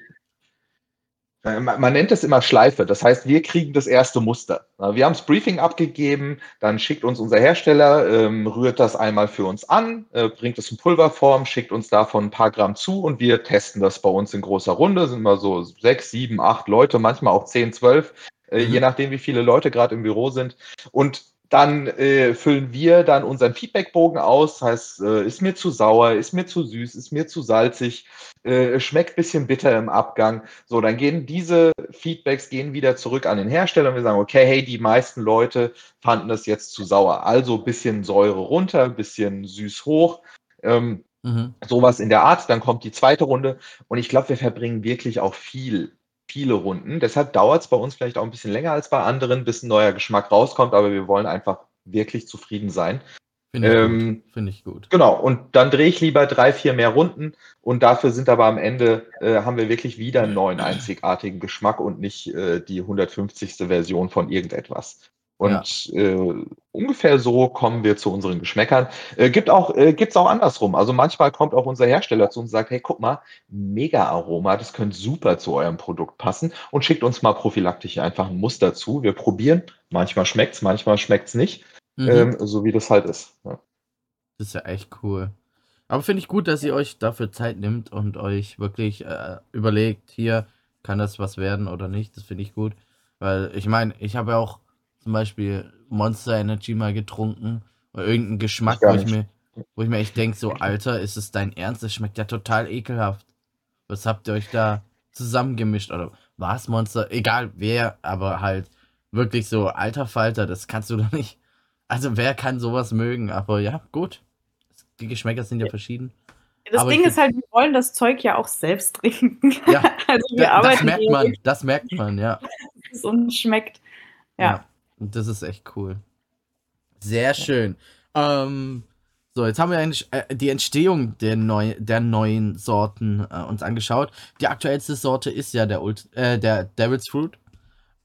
B: man man nennt es immer Schleife. Das heißt, wir kriegen das erste Muster. Wir haben das Briefing abgegeben, dann schickt uns unser Hersteller, ähm, rührt das einmal für uns an, äh, bringt es in Pulverform, schickt uns davon ein paar Gramm zu und wir testen das bei uns in großer Runde. Sind mal so sechs, sieben, acht Leute, manchmal auch zehn, zwölf, äh,
A: Mhm.
B: je nachdem, wie viele Leute gerade im Büro sind. Und dann äh, füllen wir dann unseren Feedbackbogen aus. Heißt, äh, ist mir zu sauer, ist mir zu süß, ist mir zu salzig, äh, schmeckt bisschen bitter im Abgang. So, dann gehen diese Feedbacks gehen wieder zurück an den Hersteller und wir sagen, okay, hey, die meisten Leute fanden das jetzt zu sauer. Also bisschen Säure runter, bisschen süß hoch. Ähm,
A: Mhm.
B: sowas in der Art. Dann kommt die zweite Runde und ich glaube, wir verbringen wirklich auch viel, viele Runden. Deshalb dauert es bei uns vielleicht auch ein bisschen länger als bei anderen, bis ein neuer Geschmack rauskommt, aber wir wollen einfach wirklich zufrieden sein.
A: Finde ich
B: Ähm,
A: gut. Finde ich gut.
B: Genau, und dann drehe ich lieber drei, vier mehr Runden und dafür sind aber am Ende, äh, haben wir wirklich wieder einen neuen einzigartigen Geschmack und nicht äh, die 150. Version von irgendetwas. Und äh, ungefähr so kommen wir zu unseren Geschmäckern. Äh, gibt auch, äh, gibt's auch andersrum. Also manchmal kommt auch unser Hersteller zu uns und sagt, hey, guck mal, mega Aroma, das könnte super zu eurem Produkt passen und schickt uns mal prophylaktisch einfach ein Muster zu. Wir probieren. Manchmal schmeckt's, manchmal schmeckt's nicht,
A: Mhm.
B: ähm, so wie das halt ist. Ja.
A: Das ist ja echt cool. Aber finde ich gut, dass ihr euch dafür Zeit nimmt und euch wirklich äh, überlegt, hier kann das was werden oder nicht. Das finde ich gut. Weil ich meine, ich habe ja auch zum Beispiel Monster Energy mal getrunken Oder irgendein Geschmack, wo ich mir, wo ich mir echt denke, so, Alter, ist es dein Ernst? Das schmeckt ja total ekelhaft. Was habt ihr euch da zusammengemischt? Oder was Monster? Egal wer, aber halt wirklich so, alter Falter, das kannst du doch nicht. Also wer kann sowas mögen? Aber ja, gut. Die Geschmäcker sind ja verschieden.
C: Das
A: Aber
C: Ding ist halt, wir wollen das Zeug ja auch selbst trinken.
A: Ja,
C: also wir
A: Da, das
C: arbeiten
A: merkt
C: hier
A: man, das merkt man, ja.
C: wirklich und schmeckt. Ja.
A: Und das ist echt cool. Sehr schön. Ähm, so, jetzt haben wir eigentlich äh, die Entstehung der, neu, der neuen Sorten äh, uns angeschaut. Die aktuellste Sorte ist ja der, Ult äh, der Devil's Fruit.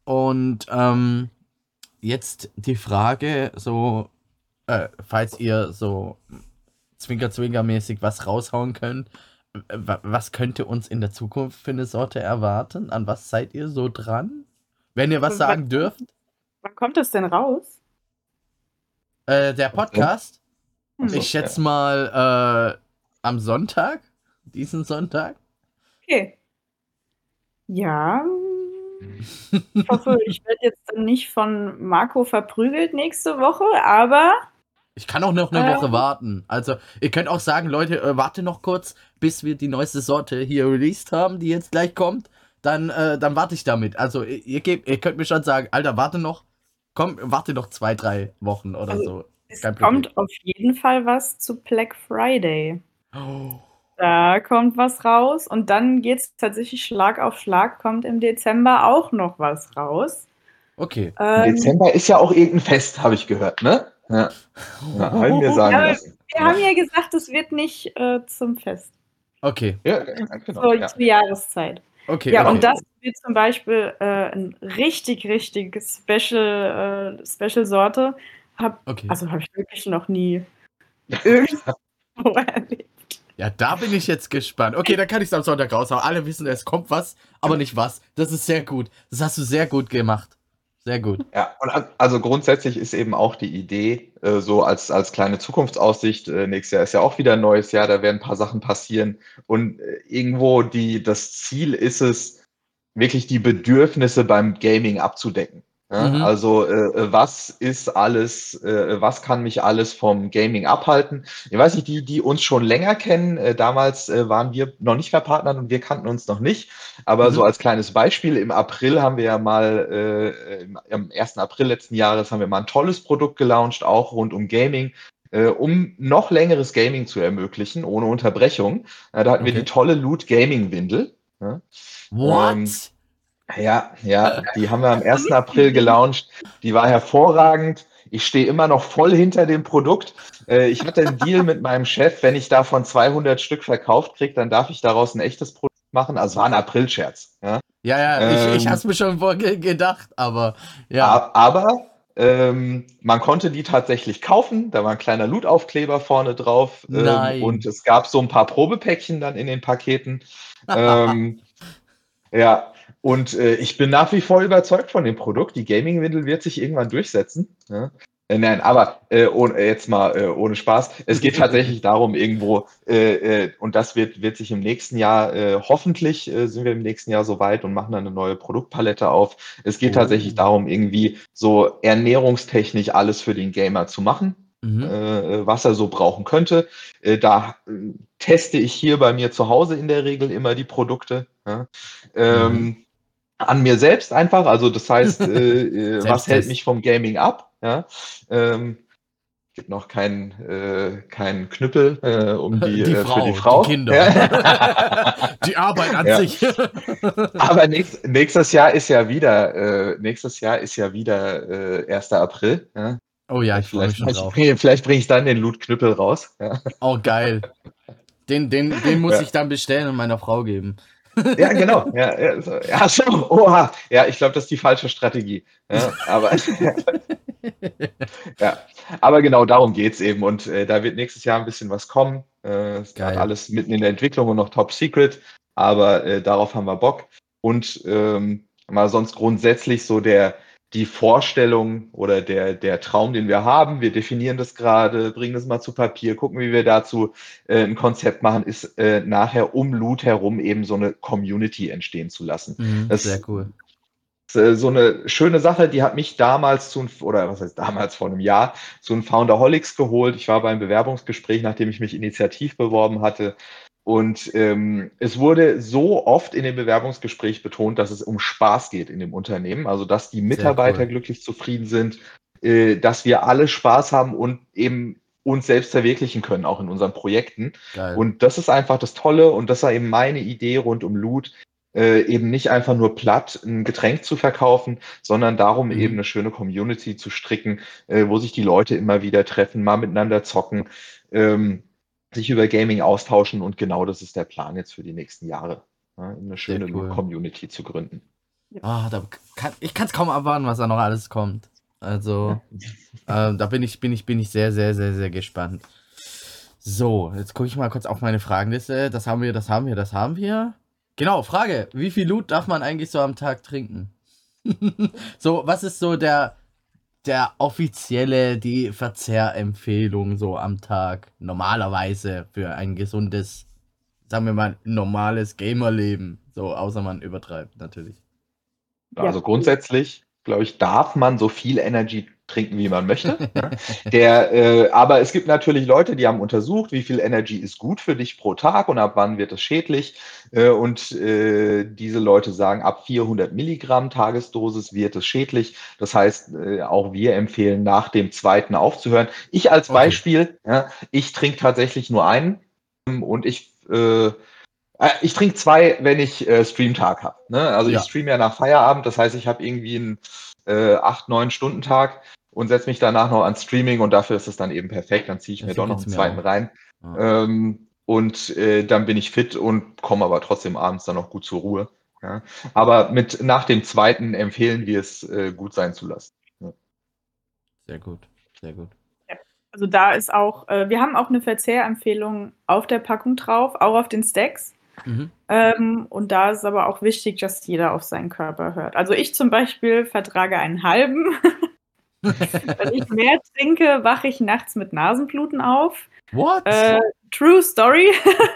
A: Und ähm, jetzt die Frage, so, äh, falls ihr so Zwinker-Zwinker-mäßig was raushauen könnt, wa- was könnte uns in der Zukunft für eine Sorte erwarten? An was seid ihr so dran? Wenn ihr Was- sagen dürft.
C: Wann kommt das denn raus?
A: Äh, der Podcast,
C: Hm.
A: ich schätze mal äh, am Sonntag, diesen Sonntag.
C: Okay. Ja. Ich hoffe, ich werde jetzt dann nicht von Marco verprügelt nächste Woche, aber
A: Ich kann auch noch eine
C: Ähm.
A: Woche warten. Also, ihr könnt auch sagen, Leute, äh, warte noch kurz, bis wir die neueste Sorte hier released haben, die jetzt gleich kommt. Dann, äh, dann warte ich damit. Also, ihr, ihr, gebt, ihr könnt mir schon sagen, Alter, warte noch. Komm, warte noch zwei, drei Wochen oder
C: Also,
A: so.
C: es kommt auf jeden Fall was zu Black Friday.
A: Oh.
C: Da kommt was raus und dann geht es tatsächlich Schlag auf Schlag, kommt im Dezember auch noch was raus.
A: Okay.
C: Ähm,
B: Dezember ist ja auch irgendein Fest, habe ich gehört, ne? Ja, ja habe ich mir sagen
C: Ja,
B: lassen.
C: wir haben ja gesagt, es wird nicht äh, zum Fest,
A: Okay,
B: Ja, ja, genau.
C: so
B: Ja.
C: zur Jahreszeit.
A: Okay.
C: Ja,
A: okay.
C: und das wird zum Beispiel äh, ein richtig, richtig Special, äh, Special Sorte. Hab,
A: okay.
C: Also habe ich wirklich noch nie irgendwo erlebt.
A: Ja, da bin ich jetzt gespannt. Okay, dann kann ich es am Sonntag raushauen. Alle wissen, es kommt was, aber nicht was. Das ist sehr gut. Das hast du sehr gut gemacht. Sehr gut.
B: Ja, und also grundsätzlich ist eben auch die Idee, äh, so als, als kleine Zukunftsaussicht, äh, nächstes Jahr ist ja auch wieder ein neues Jahr, da werden ein paar Sachen passieren. Und äh, irgendwo die, das Ziel ist es, wirklich die Bedürfnisse beim Gaming abzudecken. Ja?
A: Mhm.
B: Also äh, was ist alles, äh, was kann mich alles vom Gaming abhalten? Ich weiß nicht, die, die uns schon länger kennen, äh, damals äh, waren wir noch nicht verpartnert und wir kannten uns noch nicht. Aber
A: Mhm.
B: so als kleines Beispiel, im April haben wir ja mal, äh, am 1. April letzten Jahres haben wir mal ein tolles Produkt gelauncht, auch rund um Gaming, äh, um noch längeres Gaming zu ermöglichen, ohne Unterbrechung. Äh, da hatten wir
A: Okay.
B: die tolle Loot Gaming Windel. Ja?
A: What?
B: Ähm, Ja, ja, die haben wir am 1. April gelauncht. Die war hervorragend. Ich stehe immer noch voll hinter dem Produkt. Äh, ich hatte einen Deal mit meinem Chef, wenn ich davon 200 Stück verkauft kriege, dann darf ich daraus ein echtes Produkt machen. Also es war ein Aprilscherz. Ja.
A: ja, ja, ich, ich
B: ähm,
A: hab's mir schon gedacht, aber ja.
B: Aber ähm, man konnte die tatsächlich kaufen. Da war ein kleiner Loot-Aufkleber vorne drauf. Ähm,
A: Nein.
B: und es gab so ein paar Probepäckchen dann in den Paketen. ähm, ja, und äh, ich bin nach wie vor überzeugt von dem Produkt. Die Gaming-Windel wird sich irgendwann durchsetzen. Ja. Äh, nein, aber äh, ohne, jetzt mal äh, ohne Spaß. Es geht tatsächlich darum, irgendwo, äh, äh, und das wird, wird sich im nächsten Jahr, äh, hoffentlich äh, sind wir im nächsten Jahr soweit und machen dann eine neue Produktpalette auf. Es geht
A: Oh.
B: tatsächlich darum, irgendwie so ernährungstechnisch alles für den Gamer zu machen
A: Mhm.
B: äh, was er so brauchen könnte. Äh, da äh, teste ich hier bei mir zu Hause in der Regel immer die Produkte. Ja? Ähm,
A: Mhm.
B: An mir selbst einfach, also das heißt, äh, äh, was hält mich vom Gaming ab? Ja? Ähm, gibt noch keinen äh, keinen Knüppel äh, um die,
A: Die
B: äh,
A: Frau,
B: für die Frau.
A: die Kinder. Die Arbeit an
B: Ja.
A: sich.
B: Aber nächst, nächstes Jahr ist ja wieder, äh, nächstes Jahr ist ja wieder äh, 1. April. Ja?
A: Oh ja, ich freue mich
B: Vielleicht,
A: schon drauf.
B: bringe vielleicht bring ich dann den Loot-Knüppel raus. Ja?
A: Oh, geil. Den, den, den muss ich dann bestellen und meiner Frau geben.
B: Ja, genau. Ja, ja, so, ja so, oha. Ja, ich glaube, das ist die falsche Strategie. Ja, aber, ja, aber genau darum geht's eben. Und äh, da wird nächstes Jahr ein bisschen was kommen. Äh, es hat alles mitten in der Entwicklung und noch top secret. Aber äh, darauf haben wir Bock. Und ähm, mal sonst grundsätzlich so der die Vorstellung oder der, der Traum, den wir haben, wir definieren das gerade, bringen das mal zu Papier, gucken, wie wir dazu äh, ein Konzept machen, ist äh, nachher um Loot herum eben so eine Community entstehen zu lassen.
A: Mhm,
B: Das-
A: sehr cool.
B: äh, so eine schöne Sache, die hat mich damals zu, oder was heißt damals vor einem Jahr, zu einem Founderholics geholt. Ich war beim Bewerbungsgespräch, nachdem ich mich initiativ beworben hatte. Und ähm, es wurde so oft in dem Bewerbungsgespräch betont, dass es um Spaß geht in dem Unternehmen, also dass die Mitarbeiter cool. glücklich zufrieden sind, äh, dass wir alle Spaß haben und eben uns selbst verwirklichen können, auch in unseren Projekten. Geil. Und das ist einfach das Tolle und das war eben meine Idee rund um Loot, äh, eben nicht einfach nur platt ein Getränk zu verkaufen, sondern darum mhm. eben eine schöne Community zu stricken, äh, wo sich die Leute immer wieder treffen, mal miteinander zocken, ähm, sich über Gaming austauschen und genau das ist der Plan jetzt für die nächsten Jahre, ja, eine schöne cool. Community zu gründen.
A: Oh, kann, ich kann es kaum erwarten, was da noch alles kommt. Also, äh, da bin ich, bin ich, bin ich sehr, sehr, sehr, sehr gespannt. So, jetzt gucke ich mal kurz auf meine Fragenliste. Das haben wir, das haben wir, das haben wir. Genau, Frage. Wie viel Loot darf man eigentlich so am Tag trinken? so, was ist so der, der offizielle, die Verzehrempfehlung so am Tag normalerweise für ein gesundes, sagen wir mal, normales Gamerleben? So, außer man übertreibt natürlich.
B: Also grundsätzlich, glaube ich, darf man so viel Energy trinken, wie man möchte. Der, äh, aber es gibt natürlich Leute, die haben untersucht, wie viel Energy ist gut für dich pro Tag und ab wann wird es schädlich. Äh, und äh, diese Leute sagen, ab 400 Milligramm Tagesdosis wird es schädlich. Das heißt, äh, auch wir empfehlen, nach dem zweiten aufzuhören. Ich als okay. Beispiel, ja, ich trinke tatsächlich nur einen und ich äh, äh, ich trinke zwei, wenn ich äh, Streamtag habe. Ne? Also ja. ich streame ja nach Feierabend, das heißt, ich habe irgendwie einen äh, 8-9 Stunden Tag und setze mich danach noch ans Streaming und dafür ist es dann eben perfekt. Dann ziehe ich das mir doch noch einen zweiten auch. rein. Ja. Ähm, und äh, dann bin ich fit und komme aber trotzdem abends dann noch gut zur Ruhe. Ja. Aber mit nach dem zweiten empfehlen wir es, äh, gut sein zu lassen. Ja.
A: Sehr gut, sehr gut.
C: Also da ist auch, äh, wir haben auch eine Verzehrempfehlung auf der Packung drauf, auch auf den Stacks. Mhm. Ähm, und da ist aber auch wichtig, dass jeder auf seinen Körper hört. Also ich zum Beispiel vertrage einen halben. Wenn ich mehr trinke, wache ich nachts mit Nasenbluten auf.
A: What?
C: Äh, true Story.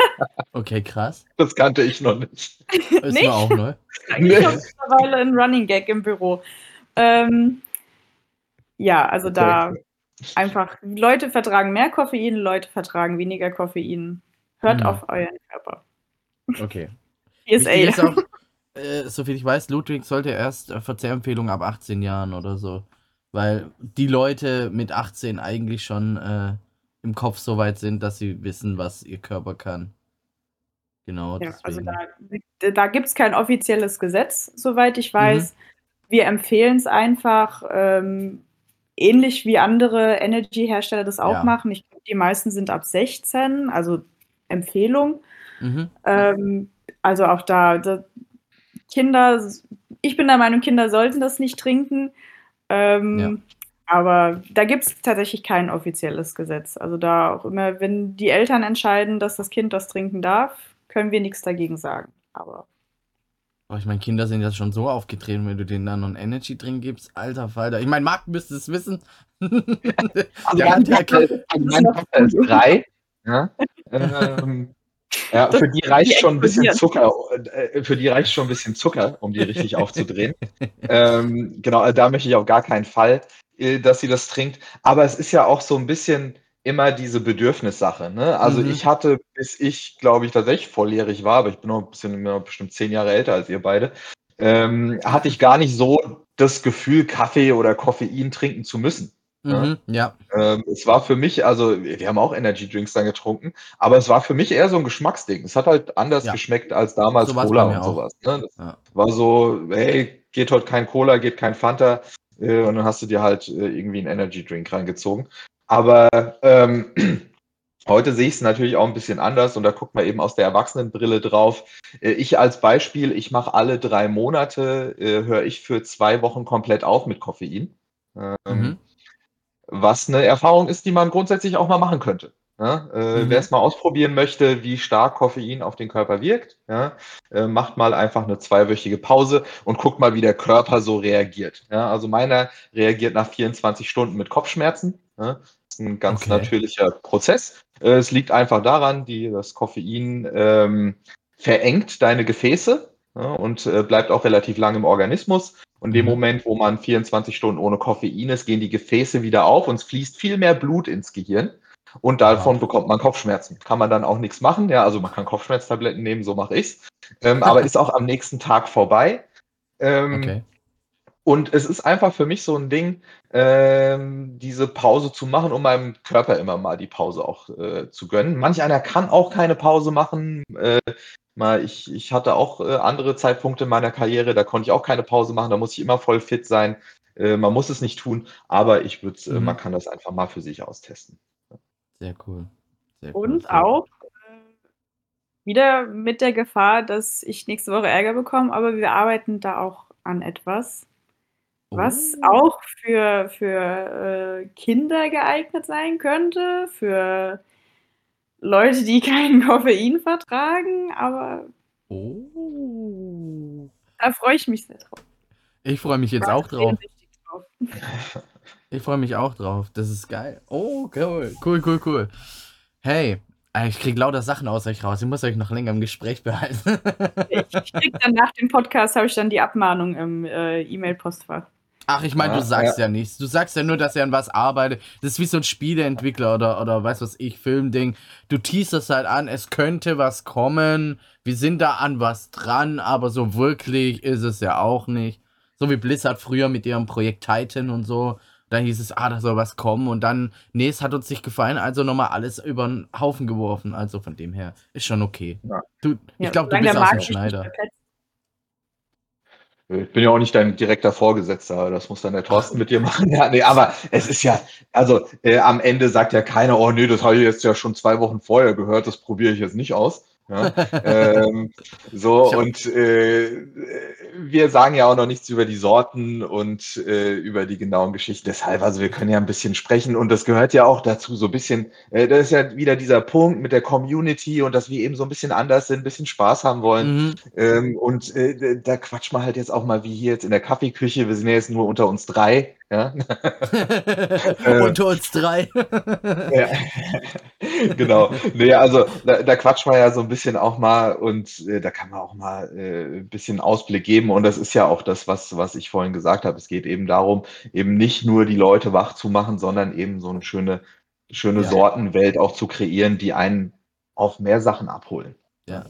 A: okay, krass.
B: Das kannte ich noch nicht.
A: Ist nicht? mir auch neu.
C: Ich habe mittlerweile ein Running Gag im Büro. Ähm, ja, also okay. da einfach, Leute vertragen mehr Koffein, Leute vertragen weniger Koffein. Hört hm. auf euren Körper.
A: Okay.
C: PSA.
A: Auch, äh, soviel ich weiß, Ludwig sollte erst äh, Verzehrempfehlung ab 18 Jahren oder so. Weil die Leute mit 18 eigentlich schon äh, im Kopf so weit sind, dass sie wissen, was ihr Körper kann. Genau.
C: Ja, also da, da gibt es kein offizielles Gesetz, soweit ich weiß. Mhm. Wir empfehlen es einfach, ähm, ähnlich wie andere Energy-Hersteller das auch ja. machen. Ich glaube, die meisten sind ab 16, also Empfehlung. Mhm. Ähm, also auch da, da, Kinder, ich bin der Meinung, Kinder sollten das nicht trinken. Ähm, ja. Aber da gibt es tatsächlich kein offizielles Gesetz. Also da auch immer, wenn die Eltern entscheiden, dass das Kind das trinken darf, können wir nichts dagegen sagen. Aber.
A: Oh, ich meine, Kinder sind jetzt schon so aufgetreten, wenn du denen dann noch einen Energy-Drink gibst. Alter Falter. Ich meine, Marc müsste es wissen.
B: also, mein Tochter ist drei. Ja? ähm, ja, für die reicht schon ein bisschen Zucker. Äh, für die reicht schon ein bisschen Zucker, um die richtig aufzudrehen. ähm, genau, also da möchte ich auf gar keinen Fall, äh, dass sie das trinkt. Aber es ist ja auch so ein bisschen immer diese Bedürfnissache. Ne? Also mhm. ich hatte, bis ich, glaube ich, tatsächlich volljährig war, aber ich bin noch ein bisschen, noch bestimmt zehn Jahre älter als ihr beide, ähm, hatte ich gar nicht so das Gefühl, Kaffee oder Koffein trinken zu müssen.
A: Mhm, ja.
B: Ähm, es war für mich, also wir haben auch Energy Drinks dann getrunken, aber es war für mich eher so ein Geschmacksding. Es hat halt anders ja. geschmeckt als damals so Cola und sowas. Ne? Ja. War so, hey, geht heute kein Cola, geht kein Fanta äh, und dann hast du dir halt äh, irgendwie einen Energy Drink reingezogen. Aber ähm, Heute sehe ich es natürlich auch ein bisschen anders und da guckt man eben aus der Erwachsenenbrille drauf. Äh, ich als Beispiel, ich mache alle drei Monate, äh, höre ich für zwei Wochen komplett auf mit Koffein. Ähm, mhm was eine Erfahrung ist, die man grundsätzlich auch mal machen könnte. Ja, äh, mhm. Wer es mal ausprobieren möchte, wie stark Koffein auf den Körper wirkt, ja, äh, macht mal einfach eine zweiwöchige Pause und guckt mal, wie der Körper so reagiert. Ja, also meiner reagiert nach 24 Stunden mit Kopfschmerzen. Ja, das ist ein ganz okay. natürlicher Prozess. Äh, es liegt einfach daran, die, das Koffein ähm, verengt deine Gefäße ja, und äh, bleibt auch relativ lang im Organismus. Und in dem
A: Mhm.
B: Moment, wo man 24 Stunden ohne Koffein ist, gehen die Gefäße wieder auf und es fließt viel mehr Blut ins Gehirn. Und davon bekommt man Kopfschmerzen. Kann man dann auch nichts machen. Ja, also man kann Kopfschmerztabletten nehmen, so mache ich's. Ähm, aber ist auch am nächsten Tag vorbei. Ähm,
A: Okay.
B: und es ist einfach für mich so ein Ding, ähm, diese Pause zu machen, um meinem Körper immer mal die Pause auch äh, zu gönnen. Manch einer kann auch keine Pause machen. Äh, mal, ich, ich hatte auch äh, andere Zeitpunkte in meiner Karriere, da konnte ich auch keine Pause machen, da muss ich immer voll fit sein. Äh, man muss es nicht tun, aber ich würde, äh,
A: Mhm.
B: man kann das einfach mal für sich austesten.
A: Sehr cool. Sehr cool.
C: Und auch wieder mit der Gefahr, dass ich nächste Woche Ärger bekomme, aber wir arbeiten da auch an etwas, was
A: Oh.
C: auch für, für Kinder geeignet sein könnte, für Leute, die kein Koffein vertragen, aber
A: Oh.
C: da freue ich mich sehr drauf.
A: Ich freue mich jetzt auch drauf. Ich freue mich auch drauf. Das ist geil. Oh, cool. Cool, cool, cool. Hey, äh, ich krieg lauter Sachen aus euch raus. Ich muss euch noch länger im Gespräch behalten.
C: Ich krieg dann nach dem Podcast habe ich dann die Abmahnung im äh, E-Mail-Postfach.
A: Ach, ich meine,
B: Ja,
A: du sagst ja. nichts. Du sagst ja nur, dass er an was arbeitet. Das ist wie so ein Spieleentwickler oder, oder weiß was ich, Filmding. Du teaserst halt an, es könnte was kommen. Wir sind da an was dran, aber so wirklich ist es ja auch nicht. So wie Blizzard früher mit ihrem Projekt Titan und so. Da hieß es, ah, da soll was kommen. Und dann, nee, es hat uns nicht gefallen, also nochmal alles über den Haufen geworfen. Also von dem her, ist schon okay.
B: Ja.
A: Du, ich
C: Ja,
A: glaube, du bist auch ein Schneider.
B: Ich bin ja auch nicht dein direkter Vorgesetzter, das muss dann der Thorsten mit dir machen. Ja, nee, aber es ist ja, also äh, am Ende sagt ja keiner, oh nee, das habe ich jetzt ja schon zwei Wochen vorher gehört, das probiere ich jetzt nicht aus. Ja, ähm, so, und äh, wir sagen ja auch noch nichts über die Sorten und äh, über die genauen Geschichten. Deshalb, also wir können ja ein bisschen sprechen und das gehört ja auch dazu, so ein bisschen, äh, das ist ja wieder dieser Punkt mit der Community und dass wir eben so ein bisschen anders sind, ein bisschen Spaß haben wollen.
A: Mhm.
B: Ähm, und äh, da quatschen wir halt jetzt auch mal wie hier jetzt in der Kaffeeküche. Wir sind ja jetzt nur unter uns drei. Ja,
A: Unter uns drei.
B: ja. genau. Nee, also da, da quatschen wir ja so ein bisschen auch mal und äh, da kann man auch mal äh, ein bisschen Ausblick geben. Und das ist ja auch das, was, was ich vorhin gesagt habe. Es geht eben darum, eben nicht nur die Leute wach zu machen, sondern eben so eine schöne, schöne
A: Ja.
B: Sortenwelt auch zu kreieren, die einen auf mehr Sachen abholen.
A: Ja.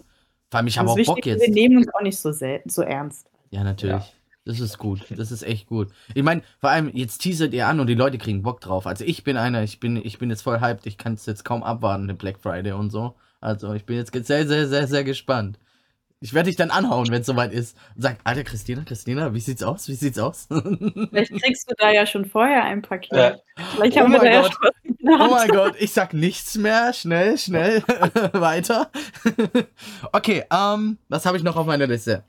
A: Vor allem, ich habe auch Bock
C: Wichtigste,
A: jetzt.
C: wir nehmen uns auch nicht so, selten, so ernst.
A: Ja, natürlich. Das ist gut. Das ist echt gut. Ich meine, vor allem, jetzt teasert ihr an und die Leute kriegen Bock drauf. Also ich bin einer, ich bin, ich bin jetzt voll hyped. Ich kann es jetzt kaum abwarten, den Black Friday und so. Also ich bin jetzt sehr, sehr, sehr, sehr gespannt. Ich werde dich dann anhauen, wenn es soweit ist. Und sag, Alter, Christina, Christina, wie sieht's aus? Wie sieht's aus? oh
C: Vielleicht kriegst du da ja schon vorher ein Paket.
B: Ja.
C: Vielleicht
A: Oh
C: haben wir
A: mein
C: da ja
A: Gott.
C: schon was in der Hand.
A: mein Gott, ich sag nichts mehr. Schnell, schnell. Weiter. okay, ähm, was habe ich noch auf meiner Liste?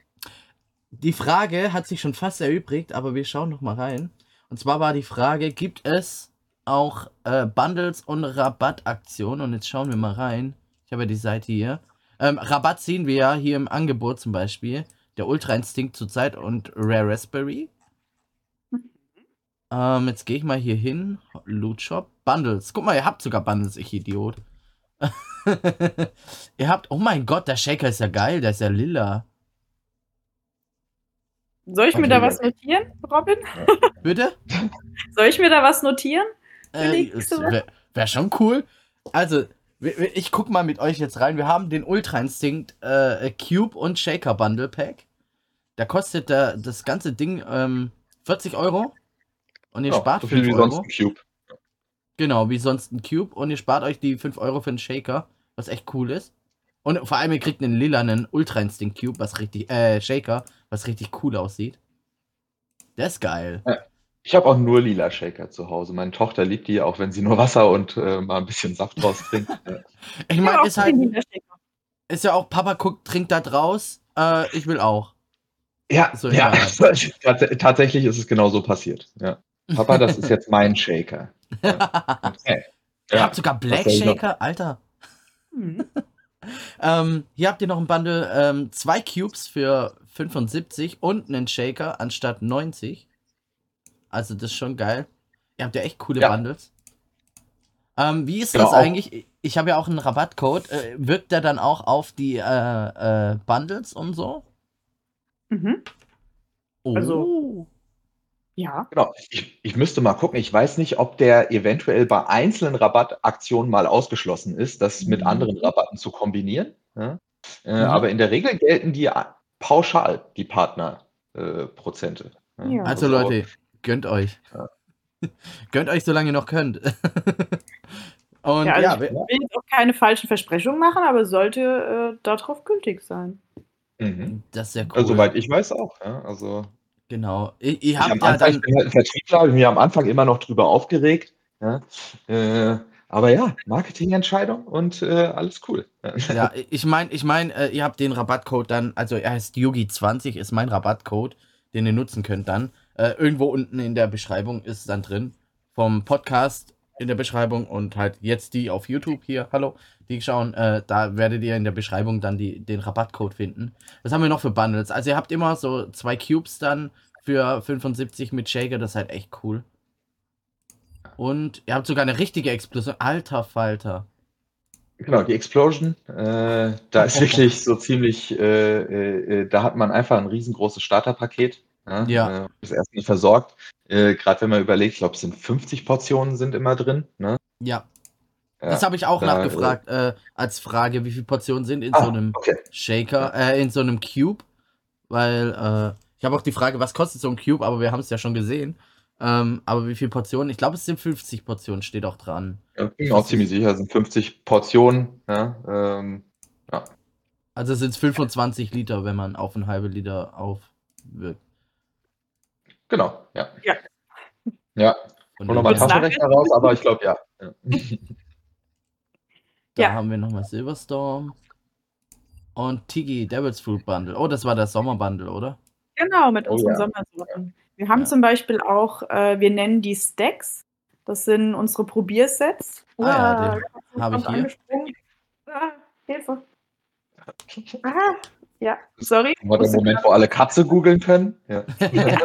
A: Die Frage hat sich schon fast erübrigt, aber wir schauen noch mal rein. Und zwar war die Frage, gibt es auch äh, Bundles und Rabattaktionen? Und jetzt schauen wir mal rein. Ich habe ja die Seite hier. Ähm, Rabatt sehen wir ja hier im Angebot zum Beispiel. Der Ultra Instinct zurzeit und Rare Raspberry. Ähm, jetzt gehe ich mal hier hin. Loot Shop. Bundles. Guck mal, ihr habt sogar Bundles, ich Idiot. ihr habt. Oh mein Gott, der Shaker ist ja geil, der ist ja lila.
C: Soll ich mir
B: Okay,
C: da
B: ja.
C: was notieren, Robin?
A: Bitte?
C: Soll ich mir da was notieren?
A: Äh? Wäre wär schon cool. Also, ich guck mal mit euch jetzt rein. Wir haben den Ultra Instinct äh, Cube und Shaker Bundle Pack. Da kostet der, das ganze Ding ähm, 40 Euro. Und ihr
B: Ja,
A: spart
B: so viel
A: 5
B: wie
A: Euro.
B: sonst ein Cube.
A: Genau, wie sonst ein Cube. Und ihr spart euch die 5 Euro für einen Shaker, was echt cool ist. Und vor allem, ihr kriegt einen lilanen Ultra Instinct Cube, was richtig, äh, Shaker, was richtig cool aussieht. Der ist geil.
B: Ich habe auch nur lila Shaker zu Hause. Meine Tochter liebt die, auch wenn sie nur Wasser und äh, mal ein bisschen Saft draus trinkt. Ja.
A: Ich
C: Ja,
A: meine, ist halt, ist ja auch, Papa guckt, trinkt da draus. Äh, ich will auch.
B: Ja,
A: So,
B: ja.
A: ja.
B: tats tatsächlich ist es genau so passiert. Ja. Papa, das ist jetzt mein Shaker. Okay.
A: Ihr
B: Ja.
A: habt sogar Black? Shaker, Alter.
C: Hm.
A: Ähm, hier habt ihr noch ein Bundle, ähm, zwei Cubes für 75 und einen Shaker anstatt 90. Also das ist schon geil. Ihr habt ja echt coole
B: Ja.
A: Bundles. Ähm, wie ist
B: Genau,
A: das eigentlich? Ich habe ja auch einen Rabattcode. Äh, wirkt der dann auch auf die äh, äh, Bundles und so?
C: Mhm.
A: Oh.
C: Also- Ja.
B: Genau. Ich, ich müsste mal gucken. Ich weiß nicht, ob der eventuell bei einzelnen Rabattaktionen mal ausgeschlossen ist, das mit
C: Mhm.
B: anderen Rabatten zu kombinieren. Ja? Äh,
A: Mhm.
B: Aber in der Regel gelten die pauschal, die Partnerprozente. Äh.
C: Ja.
A: also Leute, gönnt euch.
B: Ja.
A: Gönnt euch, solange ihr noch könnt. Und
C: Ja,
A: ja,
C: also
A: wer-
C: ich will jetzt auch keine falschen Versprechungen machen, aber sollte äh, darauf gültig sein.
B: Mhm.
A: das ist sehr cool.
B: Also, soweit ich weiß auch. Ja? Also,
A: genau. Ihr
B: ich,
A: habt
B: am
A: ja
B: Anfang, ich
A: dann.
B: bin halt ein Vertriebler, habe mir am Anfang immer noch drüber aufgeregt. Ja? Äh, aber ja, Marketingentscheidung und äh, alles cool.
A: Ja, ich meine, ich mein, äh, ihr habt den Rabattcode dann, also er heißt Yugi20, ist mein Rabattcode, den ihr nutzen könnt dann. Äh, irgendwo unten in der Beschreibung ist es dann drin. Vom Podcast in der Beschreibung und halt jetzt die auf YouTube hier, hallo, die schauen, äh, da werdet ihr in der Beschreibung dann die, den Rabattcode finden. Was haben wir noch für Bundles? Also ihr habt immer so zwei Cubes dann für 75 mit Shaker, das ist halt echt cool. Und ihr habt sogar eine richtige Explosion. Alter Falter.
B: Genau, die Explosion, äh, da ist wirklich so ziemlich, äh, äh, äh, da hat man einfach ein riesengroßes Starterpaket. Ja.
A: Ja.
B: Äh, ist erstmal versorgt. Äh, Gerade wenn man überlegt, ich glaube, es sind 50 Portionen sind immer drin. Ne?
A: Ja,
B: Ja,
A: Das habe ich auch
B: da,
A: nachgefragt äh, als Frage, wie viele Portionen sind in
B: Ah,
A: so einem
B: okay.
A: Shaker, äh, in so einem Cube, weil äh, ich habe auch die Frage, was kostet so ein Cube, aber wir haben es ja schon gesehen. Ähm, aber wie viele Portionen? Ich glaube, es sind 50 Portionen, steht auch dran.
B: Ja, bin mir auch ziemlich sicher, es sind 50 Portionen. Ja, ähm,
A: Also sind es 25 Liter, wenn man auf ein halbe Liter aufwirkt.
B: genau, ja.
C: Ja.
B: Ja, und
A: dem
B: nochmal Taschenrechner raus, aber ich glaube, ja. ja.
A: da
C: Ja.
A: haben wir nochmal Silverstorm und Tigi Devil's Fruit Bundle. Oh, das war das Sommerbundle, oder?
C: Genau, mit
B: Oh
C: unseren
B: ja.
C: Sommersorten. Wir haben
A: Ja.
C: zum Beispiel auch, äh, wir nennen die Stacks. Das sind unsere Probiersets.
A: Ah ja,
C: Uah,
A: den
C: Katze
A: hab ich hier.
C: Ah, Hilfe. Ah, ja, sorry.
B: War der Moment, wo alle Katze googeln können. Ja.
A: ja,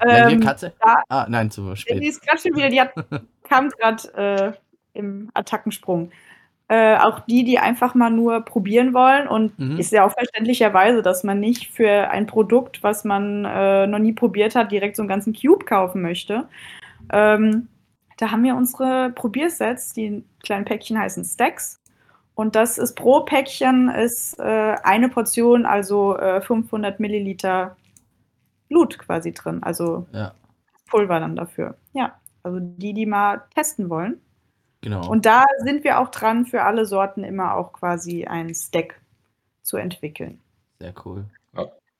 C: Ähm,
A: Katze.
C: da-
A: Ah, nein, zu
C: Die
A: spät.
C: ist gerade schon wieder, die hat, kam gerade äh, im Attackensprung. Äh, auch die, die einfach mal nur probieren wollen und
A: Mhm.
C: ist ja auch verständlicherweise, dass man nicht für ein Produkt, was man äh, noch nie probiert hat, direkt so einen ganzen Cube kaufen möchte. Ähm, da haben wir unsere Probiersets, die kleinen Päckchen heißen Stacks. Und das ist pro Päckchen ist äh, eine Portion, also äh, 500 Milliliter Blut quasi drin. Also
A: Ja,
C: Pulver dann dafür. Ja, also die, die mal testen wollen.
A: Genau.
C: Und da sind wir auch dran, für alle Sorten immer auch quasi ein Stack zu entwickeln.
A: Sehr cool.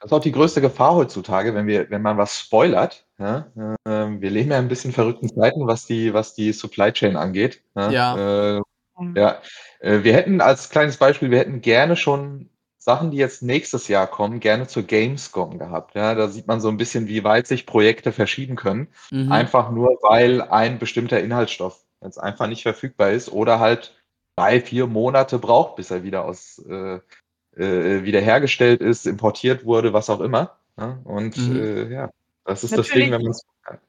B: Das ist auch die größte Gefahr heutzutage, wenn wir, wenn man was spoilert. Ja? Ähm, wir leben ja in ein bisschen verrückten Zeiten, was die, was die Supply Chain angeht. Ja.
A: Ja.
B: Äh, ja. Äh, wir hätten als kleines Beispiel, wir hätten gerne schon Sachen, die jetzt nächstes Jahr kommen, gerne zur Gamescom gehabt. Ja, da sieht man so ein bisschen, wie weit sich Projekte verschieben können.
A: Mhm.
B: Einfach nur, weil ein bestimmter Inhaltsstoff jetzt einfach nicht verfügbar ist oder halt drei, vier Monate braucht, bis er wieder aus äh, äh, wiederhergestellt ist, importiert wurde, was auch immer. Ja? Und
A: Mhm.
B: äh, ja, das ist das
C: Natürlich.
B: Ding, wenn man es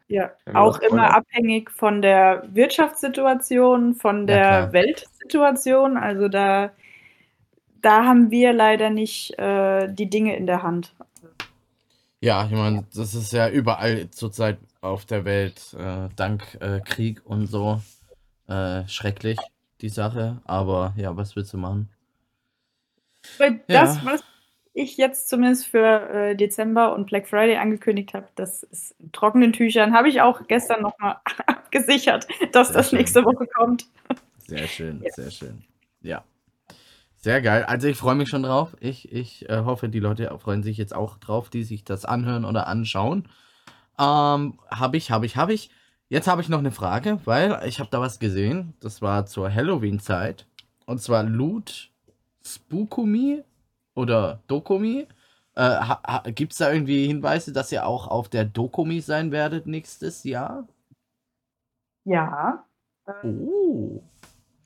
C: Ja,
B: Wenn
C: auch
B: das wollen,
C: immer
B: ja.
C: abhängig von der Wirtschaftssituation, von
A: Ja,
C: der
A: klar.
C: Weltsituation. Also da, da haben wir leider nicht äh, die Dinge in der Hand.
A: Ja, ich meine, das ist ja überall zurzeit auf der Welt, äh, dank äh, Krieg und so, äh, schrecklich, die Sache. Aber ja, was willst du machen?
C: Weil
A: Ja.
C: Das, was ich jetzt zumindest für äh, Dezember und Black Friday angekündigt habe, das ist in trockenen Tüchern. Habe ich auch gestern nochmal abgesichert, dass
A: Sehr
C: das
A: schön.
C: nächste Woche kommt.
A: Sehr schön, sehr schön. Ja. Sehr geil. Also ich freue mich schon drauf. Ich, ich äh, hoffe, die Leute freuen sich jetzt auch drauf, die sich das anhören oder anschauen. Ähm, habe ich, habe ich, habe ich. Jetzt habe ich noch eine Frage, weil ich habe da was gesehen. Das war zur Halloween-Zeit. Und zwar Loot Spookumi oder Dokumi. Äh, Gibt es da irgendwie Hinweise, dass ihr auch auf der Dokumi sein werdet nächstes Jahr?
C: Ja.
A: Oh.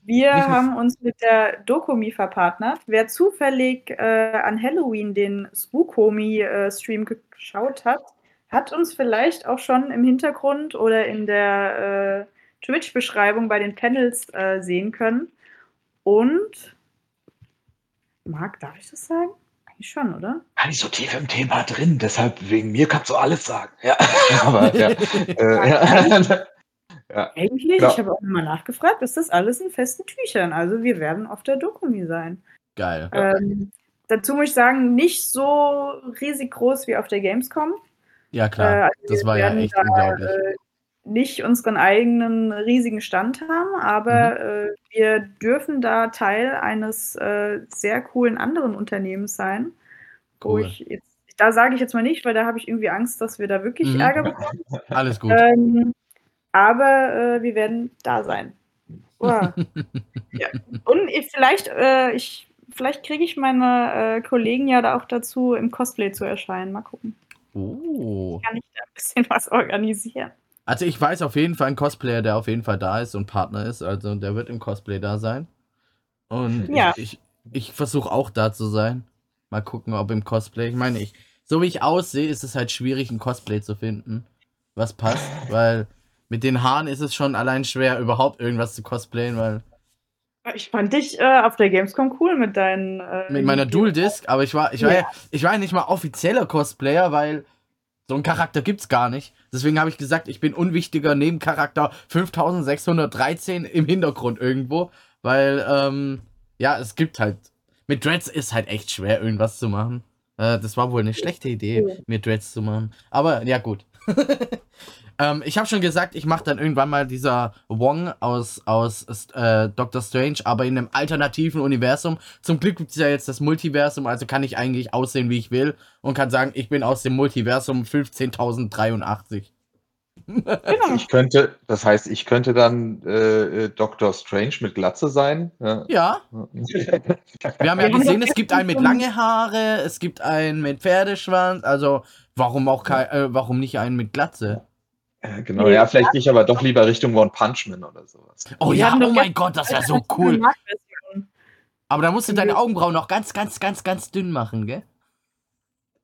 C: Wir
A: viel-
C: haben uns mit der Dokumi verpartnert. Wer zufällig äh, an Halloween den Spookomi-Stream geschaut hat, hat uns vielleicht auch schon im Hintergrund oder in der äh, Twitch-Beschreibung bei den Panels äh, sehen können. Und, Marc, darf ich das sagen? Eigentlich schon, oder?
B: Gar nicht so tief im Thema drin, deshalb wegen mir kannst du alles sagen. Ja, aber ja. äh, ja.
C: ja. Eigentlich, genau. ich habe auch mal nachgefragt, ist das alles in festen Tüchern? Also wir werden auf der Dokumi sein.
A: Geil.
C: Ähm, dazu muss ich sagen, nicht so riesig groß wie auf der Gamescom.
A: Ja, klar. Äh, also das war ja echt da, unglaublich. Äh,
C: nicht unseren eigenen riesigen Stand haben, aber mhm. äh, wir dürfen da Teil eines sehr coolen anderen Unternehmens sein. Cool. Wo ich jetzt, da sage ich jetzt mal nicht, weil da habe ich irgendwie Angst, dass wir da wirklich mhm. Ärger bekommen.
A: Alles gut.
C: Ähm, aber äh, wir werden da sein. Wow. ja. Und ich, vielleicht, äh, ich, vielleicht kriege ich meine äh, Kollegen ja da auch dazu, im Cosplay zu erscheinen. Mal gucken.
A: Oh.
C: Kann ich da ein bisschen was organisieren?
A: Also ich weiß auf jeden Fall einen Cosplayer, der auf jeden Fall da ist und Partner ist. Also der wird im Cosplay da sein. Und ja. ich, ich, ich versuche auch da zu sein. Mal gucken, ob im Cosplay. Ich meine, ich, so wie ich aussehe, ist es halt schwierig, ein Cosplay zu finden, was passt. Weil mit den Haaren ist es schon allein schwer, überhaupt irgendwas zu cosplayen, weil.
C: Ich fand dich äh, auf der Gamescom cool mit deinen. Äh,
A: mit meiner Dual Disc, aber ich war, ich war ja. ich war ja nicht mal offizieller Cosplayer, weil so einen Charakter gibt's gar nicht. Deswegen habe ich gesagt, ich bin unwichtiger Nebencharakter 5613 im Hintergrund irgendwo. Weil, ähm, ja, es gibt halt. Mit Dreads ist halt echt schwer, irgendwas zu machen. Äh, das war wohl eine schlechte Idee, mir Dreads zu machen. Aber ja, gut. Ähm, ich habe schon gesagt, ich mache dann irgendwann mal dieser Wong aus, aus äh, Doctor Strange, aber in einem alternativen Universum. Zum Glück gibt es ja jetzt das Multiversum, also kann ich eigentlich aussehen, wie ich will und kann sagen, ich bin aus dem Multiversum 15.082.
B: Genau. Ich könnte, das heißt, ich könnte dann äh, Doctor Strange mit Glatze sein.
A: Ja. ja. Wir haben ja gesehen, es gibt einen mit lange Haare, es gibt einen mit Pferdeschwanz, also warum auch kein, äh, warum nicht einen mit Glatze?
B: Ja, genau, nee, ja, vielleicht gehe ich aber doch lieber Richtung One Punch Man oder sowas.
A: Oh ja, oh mein Gott, das wäre so cool. Aber da musst du deine Augenbrauen noch ganz, ganz, ganz, ganz dünn machen, gell?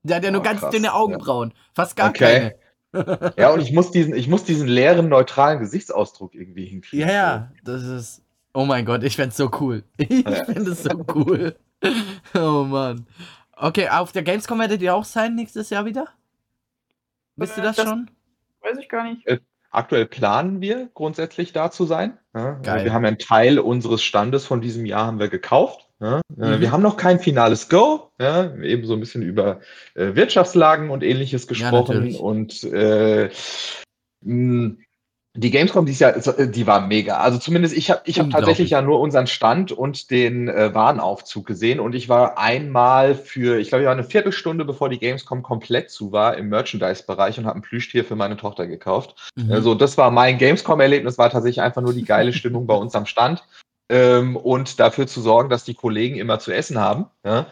A: Der hat ja nur oh, ganz krass, dünne Augenbrauen. Ja. Fast gar okay.
B: keine. ja, und ich muss, diesen, ich muss diesen leeren, neutralen Gesichtsausdruck irgendwie hinkriegen.
A: Ja, ja, das ist. Oh mein Gott, ich fände es so cool. Ich ja. fände es so cool. oh Mann. Okay, auf der Gamescom werdet ihr auch sein nächstes Jahr wieder? Wisst ihr das, das schon?
C: Weiß ich gar nicht. Äh,
B: aktuell planen wir grundsätzlich da zu sein. Ja, also wir haben einen Teil unseres Standes von diesem Jahr haben wir gekauft. Ja, äh, mhm. Wir haben noch kein finales Go, ja, eben so ein bisschen über äh, Wirtschaftslagen und ähnliches gesprochen und äh, mh, die Gamescom dieses Jahr, äh, die war mega. Also zumindest ich habe ich hab tatsächlich ja nur unseren Stand und den äh, Warenaufzug gesehen und ich war einmal für, ich glaube, ich war eine Viertelstunde, bevor die Gamescom komplett zu war, im Merchandise-Bereich und habe ein Plüschtier für meine Tochter gekauft. Mhm. Also das war mein Gamescom-Erlebnis, war tatsächlich einfach nur die geile Stimmung bei uns am Stand. Ähm, und dafür zu sorgen, dass die Kollegen immer zu essen haben. Ja.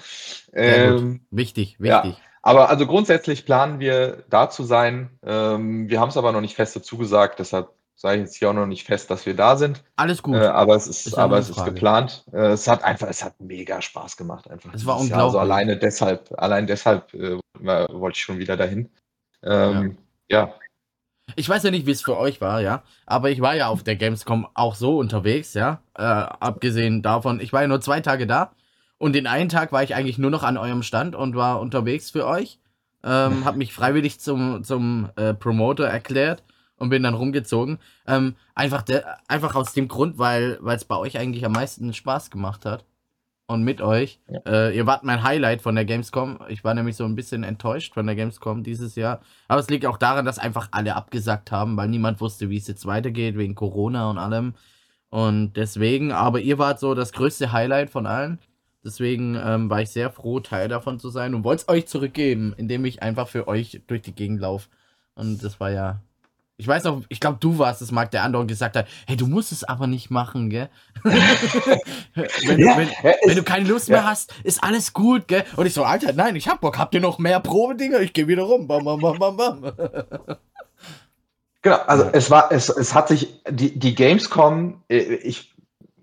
A: Ähm, wichtig, wichtig. Ja.
B: Aber also grundsätzlich planen wir da zu sein. Ähm, wir haben es aber noch nicht fest dazu gesagt, deshalb sage ich jetzt hier auch noch nicht fest, dass wir da sind.
A: Alles gut.
B: Äh, aber es ist, ist aber es ist geplant. Äh, es hat einfach, es hat mega Spaß gemacht einfach.
A: Es war unglaublich. Jahr.
B: Also alleine deshalb, allein deshalb äh, wollte ich schon wieder dahin. Ähm, ja. ja.
A: Ich weiß ja nicht, wie es für euch war, ja. Aber ich war ja auf der Gamescom auch so unterwegs, ja. Äh, abgesehen davon, ich war ja nur zwei Tage da. Und den einen Tag war ich eigentlich nur noch an eurem Stand und war unterwegs für euch. Ähm, hab mich freiwillig zum, zum äh, Promoter erklärt und bin dann rumgezogen. Ähm, einfach, de, einfach aus dem Grund, weil es bei euch eigentlich am meisten Spaß gemacht hat. Und mit euch. Ja. Äh, ihr wart mein Highlight von der Gamescom. Ich war nämlich so ein bisschen enttäuscht von der Gamescom dieses Jahr. Aber es liegt auch daran, dass einfach alle abgesagt haben, weil niemand wusste, wie es jetzt weitergeht, wegen Corona und allem. Und deswegen, aber ihr wart so das größte Highlight von allen. Deswegen ähm, war ich sehr froh, Teil davon zu sein und wollte es euch zurückgeben, indem ich einfach für euch durch die Gegend laufe. Und das war ja. Ich weiß noch, ich glaube, du warst es, Marc, der andere gesagt hat, hey, du musst es aber nicht machen, gell? wenn, ja, wenn, wenn, du keine Lust ja. mehr hast, ist alles gut, gell? Und ich so, Alter, nein, ich hab Bock, habt ihr noch mehr Probedinger? Ich gehe wieder rum. Bam, bam, bam, bam, bam.
B: Genau, also es war, es, es hat sich, die, die Gamescom, äh, ich,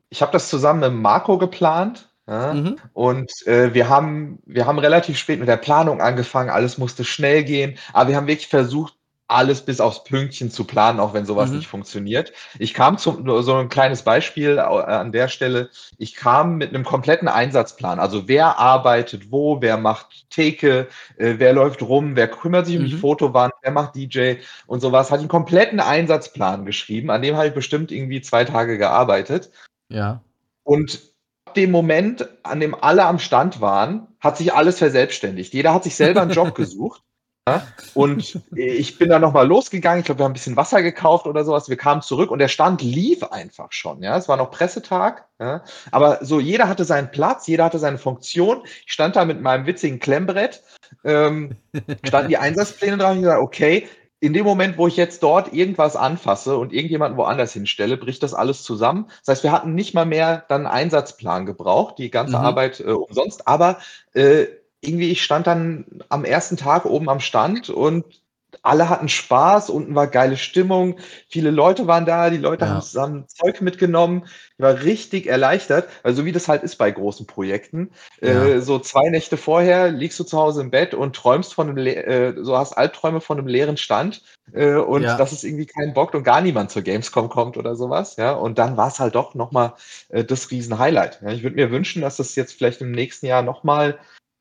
B: ich habe das zusammen mit Marco geplant ja? Mhm. Und äh, wir, haben, wir haben relativ spät mit der Planung angefangen, alles musste schnell gehen, aber wir haben wirklich versucht, alles bis aufs Pünktchen zu planen, auch wenn sowas
A: Mhm.
B: nicht funktioniert. Ich kam zum, nur so ein kleines Beispiel äh, an der Stelle. Ich kam mit einem kompletten Einsatzplan. Also wer arbeitet wo, wer macht Theke, äh, wer läuft rum, wer kümmert sich um die
A: Mhm.
B: Fotowand, wer macht DJ und sowas. Ich einen kompletten Einsatzplan geschrieben. An dem habe ich bestimmt irgendwie zwei Tage gearbeitet.
A: Ja.
B: Und dem Moment, an dem alle am Stand waren, hat sich alles verselbstständigt. Jeder hat sich selber einen Job gesucht. Ja? Und ich bin dann nochmal losgegangen. Ich glaube, wir haben ein bisschen Wasser gekauft oder sowas. Wir kamen zurück und der Stand lief einfach schon. Ja? Es war noch Pressetag. Ja? Aber so, jeder hatte seinen Platz, jeder hatte seine Funktion. Ich stand da mit meinem witzigen Klemmbrett, ähm, standen die Einsatzpläne drauf. Ich gesagt, okay, in dem Moment, wo ich jetzt dort irgendwas anfasse und irgendjemanden woanders hinstelle, bricht das alles zusammen. Das heißt, wir hatten nicht mal mehr dann einen Einsatzplan gebraucht, die ganze
A: Mhm.
B: Arbeit äh, umsonst. Aber äh, irgendwie, ich stand dann am ersten Tag oben am Stand und alle hatten Spaß, unten war geile Stimmung, viele Leute waren da, die Leute
A: Ja.
B: haben zusammen Zeug mitgenommen. Ich war richtig erleichtert, weil so wie das halt ist bei großen Projekten,
A: Ja.
B: äh, so zwei Nächte vorher liegst du zu Hause im Bett und träumst von einem, äh, so hast Albträume von einem leeren Stand äh, und
A: Ja.
B: dass es irgendwie keinen Bock und gar niemand zur Gamescom kommt oder sowas, ja, und dann war es halt doch nochmal äh, das Riesen-Highlight. Ja. Ich würde mir wünschen, dass das jetzt vielleicht im nächsten Jahr nochmal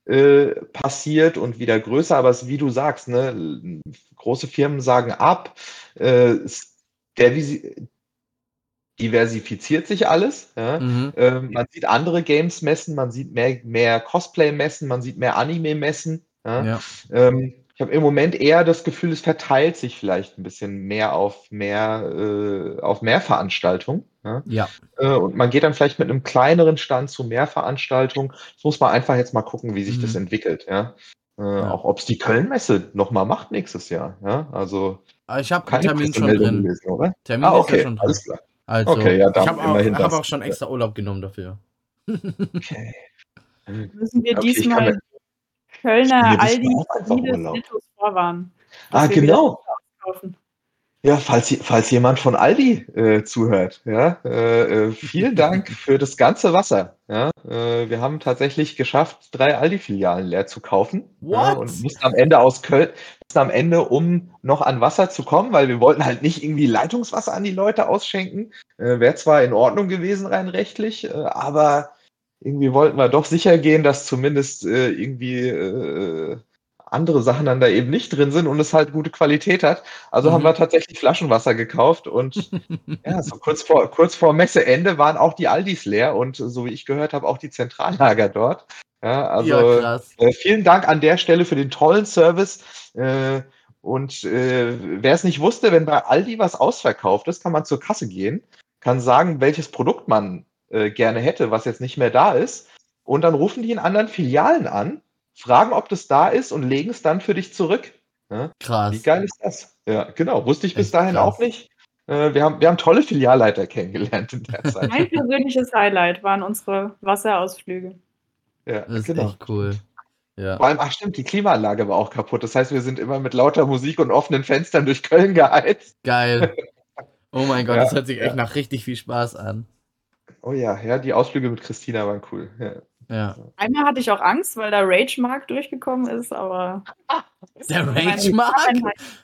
B: äh, passiert und wieder größer, aber es, wie du sagst, ne, große Firmen sagen ab, äh, diversifiziert sich alles. Ja.
A: Mhm.
B: Ähm, man sieht andere Games messen, man sieht mehr, mehr Cosplay messen, man sieht mehr Anime messen. Ja.
A: Ja.
B: Ähm, ich habe im Moment eher das Gefühl, es verteilt sich vielleicht ein bisschen mehr auf mehr, äh, auf mehr Veranstaltungen. Ja. Äh, und man geht dann vielleicht mit einem kleineren Stand zu mehr Veranstaltungen. Das muss man einfach jetzt mal gucken, wie sich das
A: Mhm.
B: entwickelt. Ja. Äh,
A: Ja.
B: Auch ob es die Köln-Messe nochmal macht nächstes Jahr. Ja. Also
A: Aber ich habe einen
B: keine
A: Termin schon drin.
B: gewesen, oder?
A: Termin
B: Ah,
A: ist
B: okay,
A: ja schon drin.
B: alles klar.
A: Also,
B: Okay, ja,
A: ich
B: dann
A: habe auch, hab auch schon extra Urlaub genommen dafür.
B: Okay.
C: Müssen wir
B: Okay, ich
C: diesmal Kölner
B: ich
C: Aldi Lidl vorwarnen.
B: Ah, genau. Ja, falls, falls jemand von Aldi äh, zuhört, ja, äh, äh, vielen Dank für das ganze Wasser. Ja, äh, wir haben tatsächlich geschafft, drei Aldi-Filialen leer zu kaufen. Ja, und mussten am Ende aus Köln, mussten am Ende, um noch an Wasser zu kommen, weil wir wollten halt nicht irgendwie Leitungswasser an die Leute ausschenken. Äh, Wäre zwar in Ordnung gewesen rein rechtlich, äh, aber irgendwie wollten wir doch sicher gehen, dass zumindest irgendwie andere Sachen dann da eben nicht drin sind und es halt gute Qualität hat. Also
A: Mhm.
B: haben wir tatsächlich Flaschenwasser gekauft und ja, so kurz vor, kurz vor Messeende waren auch die Aldis leer und so wie ich gehört habe, auch die Zentrallager dort. Ja, also
A: ja, krass.
B: äh, vielen Dank an der Stelle für den tollen Service. Äh, und äh, wer es nicht wusste, wenn bei Aldi was ausverkauft ist, kann man zur Kasse gehen, kann sagen, welches Produkt man äh, gerne hätte, was jetzt nicht mehr da ist. Und dann rufen die in anderen Filialen an, fragen, ob das da ist und legen es dann für dich zurück. Ja?
A: Krass.
B: Wie geil ist das? Ja, genau. Wusste ich bis
A: Echt
B: dahin
A: krass.
B: auch nicht. Äh, wir, haben, wir haben tolle Filialleiter kennengelernt in der Zeit.
C: Mein persönliches Highlight waren unsere Wasserausflüge.
B: Ja,
A: Das ist
B: genau.
A: echt cool. Ja.
B: Vor allem, ach stimmt, die Klimaanlage war auch kaputt. Das heißt, wir sind immer mit lauter Musik und offenen Fenstern durch Köln geheizt.
A: Geil. Oh mein Gott,
B: Ja,
A: das hört sich echt
B: ja.
A: nach richtig viel Spaß an.
B: Oh ja, ja, die Ausflüge mit Christina waren cool. Ja.
A: Ja.
C: Einmal hatte ich auch Angst, weil der Rage-Mark durchgekommen ist, aber.
A: Der
C: Meine-
A: Rage-Mark?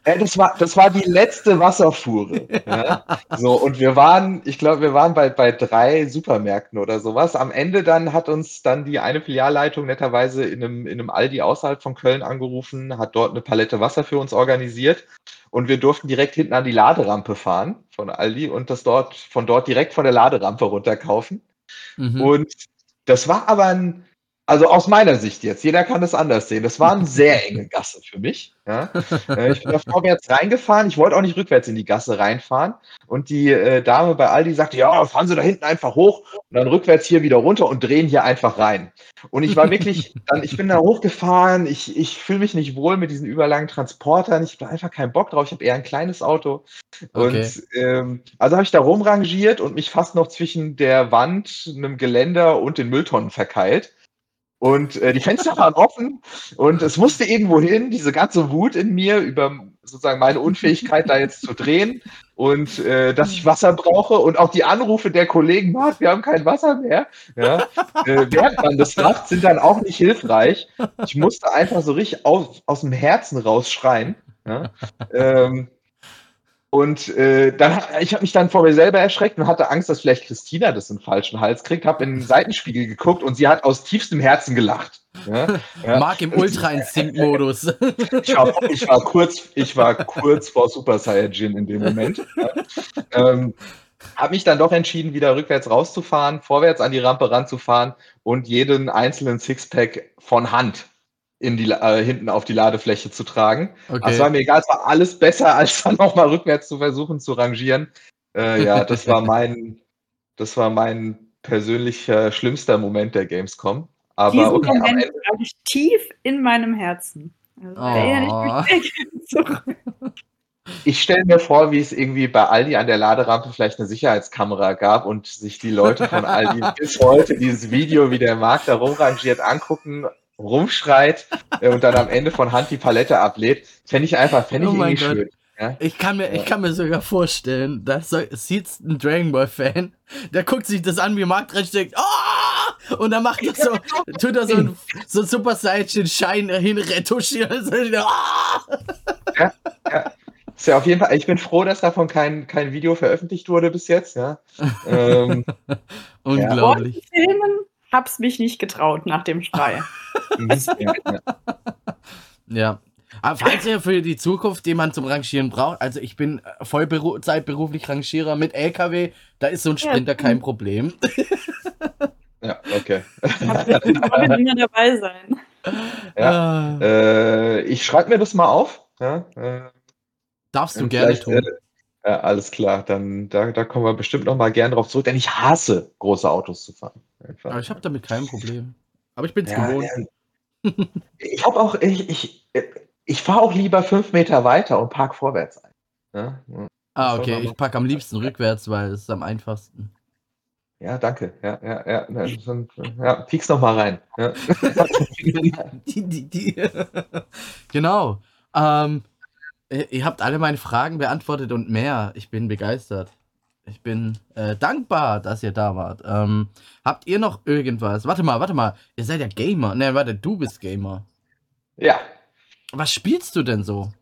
B: Äh, das, war, das war die letzte Wasserfuhre. Ja? So, und wir waren, ich glaube, wir waren bei, bei drei Supermärkten oder sowas. Am Ende dann hat uns dann die eine Filialleitung netterweise in einem, in einem Aldi außerhalb von Köln angerufen, hat dort eine Palette Wasser für uns organisiert. Und wir durften direkt hinten an die Laderampe fahren von Aldi und das dort, von dort direkt von der Laderampe runterkaufen.
A: Mhm.
B: Und das war aber ein, also aus meiner Sicht jetzt, jeder kann das anders sehen, das war eine sehr enge Gasse für mich. Ja. Äh, Ich bin da vorwärts reingefahren, ich wollte auch nicht rückwärts in die Gasse reinfahren. Und die äh, Dame bei Aldi sagte, ja, fahren Sie da hinten einfach hoch und dann rückwärts hier wieder runter und drehen hier einfach rein. Und ich war wirklich, dann, ich bin da hochgefahren, ich, ich fühle mich nicht wohl mit diesen überlangen Transportern, ich habe einfach keinen Bock drauf, ich habe eher ein kleines Auto.
A: Okay.
B: Und ähm, also habe ich da rumrangiert und mich fast noch zwischen der Wand, einem Geländer und den Mülltonnen verkeilt. Und äh, die Fenster waren offen und es musste irgendwo hin, diese ganze Wut in mir über sozusagen meine Unfähigkeit, da jetzt zu drehen und äh, dass ich Wasser brauche und auch die Anrufe der Kollegen, Marc, wir haben kein Wasser mehr, ja, äh, während man das macht, sind dann auch nicht hilfreich. Ich musste einfach so richtig aus, aus dem Herzen rausschreien. Ja? ähm, und äh, dann, ich habe mich dann vor mir selber erschreckt und hatte Angst, dass vielleicht Christina das in den falschen Hals kriegt. Habe in den Seitenspiegel geguckt und sie hat aus tiefstem Herzen gelacht. Ja?
A: Ja. Mark im Ultra-Instinkt-Modus.
B: Ich war, ich, war kurz, ich war kurz vor Super Saiyajin in dem Moment. Ja? Ähm, habe mich dann doch entschieden, wieder rückwärts rauszufahren, vorwärts an die Rampe ranzufahren und jeden einzelnen Sixpack von Hand in die, äh, hinten auf die Ladefläche zu tragen. Okay. Das war mir egal, es war alles besser, als dann nochmal rückwärts zu versuchen zu rangieren. Äh, ja, das war mein, das war mein persönlicher schlimmster Moment der Gamescom. Aber
C: Diesen okay, Moment habe ich tief in meinem Herzen. Also,
B: oh. Ich stelle mir vor, wie es irgendwie bei Aldi an der Laderampe vielleicht eine Sicherheitskamera gab und sich die Leute von Aldi bis heute dieses Video, wie der Markt da rumrangiert, angucken rumschreit äh, und dann am Ende von Hand die Palette ablädt, fände ich einfach, fände ich oh irgendwie schön.
A: Ja? Ich, kann mir, ich kann mir sogar vorstellen, da sieht ein Dragon Ball Fan, der guckt sich das an, wie Mark drin denkt, oh! und dann macht er so, tut er so ein so Super Saiyan Schein hin retuschieren. Oh!
B: Ja, ja. Ist ja auf jeden Fall, ich bin froh, dass davon kein, kein Video veröffentlicht wurde bis jetzt, ja. Ähm,
A: Unglaublich.
C: Ja. Hab's mich nicht getraut nach dem Schrei.
A: ja. Aber falls ihr für die Zukunft jemanden zum Rangieren braucht, also ich bin Vollzeitberuflich Rangierer mit LKW, da ist so ein Sprinter ja. kein Problem.
B: Ja, okay.
C: Aber Dinge dabei sein.
B: Ja, ah. äh, ich schreibe mir das mal auf. Ja, äh,
A: Darfst du gerne tun. Äh,
B: ja, alles klar, dann da, da kommen wir bestimmt noch mal gern drauf zurück, denn ich hasse große Autos zu fahren.
A: Einfach. Aber ich habe damit kein Problem. Aber ich bin es ja, gewohnt.
B: Ja. Ich habe auch, ich, ich, ich fahre auch lieber fünf Meter weiter und park vorwärts ein.
A: Ja? Ah, okay, ich parke am liebsten rückwärts, weil es ist am einfachsten.
B: Ja, danke. Ja, ja, ja. Dann, ja piek's noch mal rein. Ja.
A: die, die, die. genau. Ähm, ihr habt alle meine Fragen beantwortet und mehr. Ich bin begeistert. Ich bin äh, dankbar, dass ihr da wart. Ähm, habt ihr noch irgendwas? Warte mal, warte mal. Ihr seid ja Gamer. Ne, warte, du bist Gamer.
B: Ja.
A: Was spielst du denn so?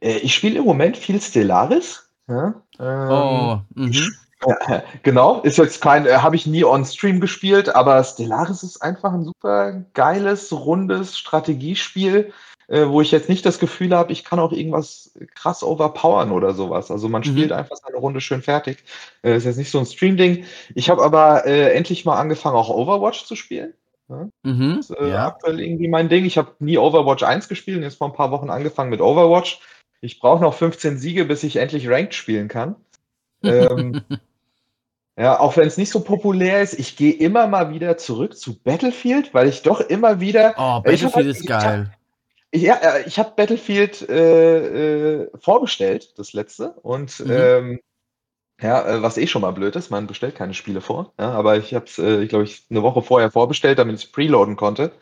B: Äh, ich spiele im Moment viel Stellaris. Ja, ähm,
A: oh, mhm.
B: Ja, genau, ist jetzt kein, äh, habe ich nie on Stream gespielt, aber Stellaris ist einfach ein super geiles, rundes Strategiespiel äh, wo ich jetzt nicht das Gefühl habe, ich kann auch irgendwas krass overpowern oder sowas. Also man spielt mhm. einfach seine Runde schön fertig. Äh, ist jetzt nicht so ein Stream-Ding. Ich habe aber äh, endlich mal angefangen, auch Overwatch zu spielen. Ja? Mhm, das ist äh, ja. aktuell irgendwie mein Ding. Ich habe nie Overwatch 1 gespielt und jetzt vor ein paar Wochen angefangen mit Overwatch. Ich brauche noch 15 Siege, bis ich endlich Ranked spielen kann. ähm, ja, auch wenn es nicht so populär ist, ich gehe immer mal wieder zurück zu Battlefield, weil ich doch immer wieder.
A: Oh, Battlefield halt, ist geil.
B: Ja, äh, ich habe Battlefield äh, äh, vorbestellt, das letzte. Und mhm. ähm, ja, äh, was eh schon mal blöd ist, man bestellt keine Spiele vor. Ja, aber ich habe es, äh, glaube ich, eine Woche vorher vorbestellt, damit ich preloaden konnte.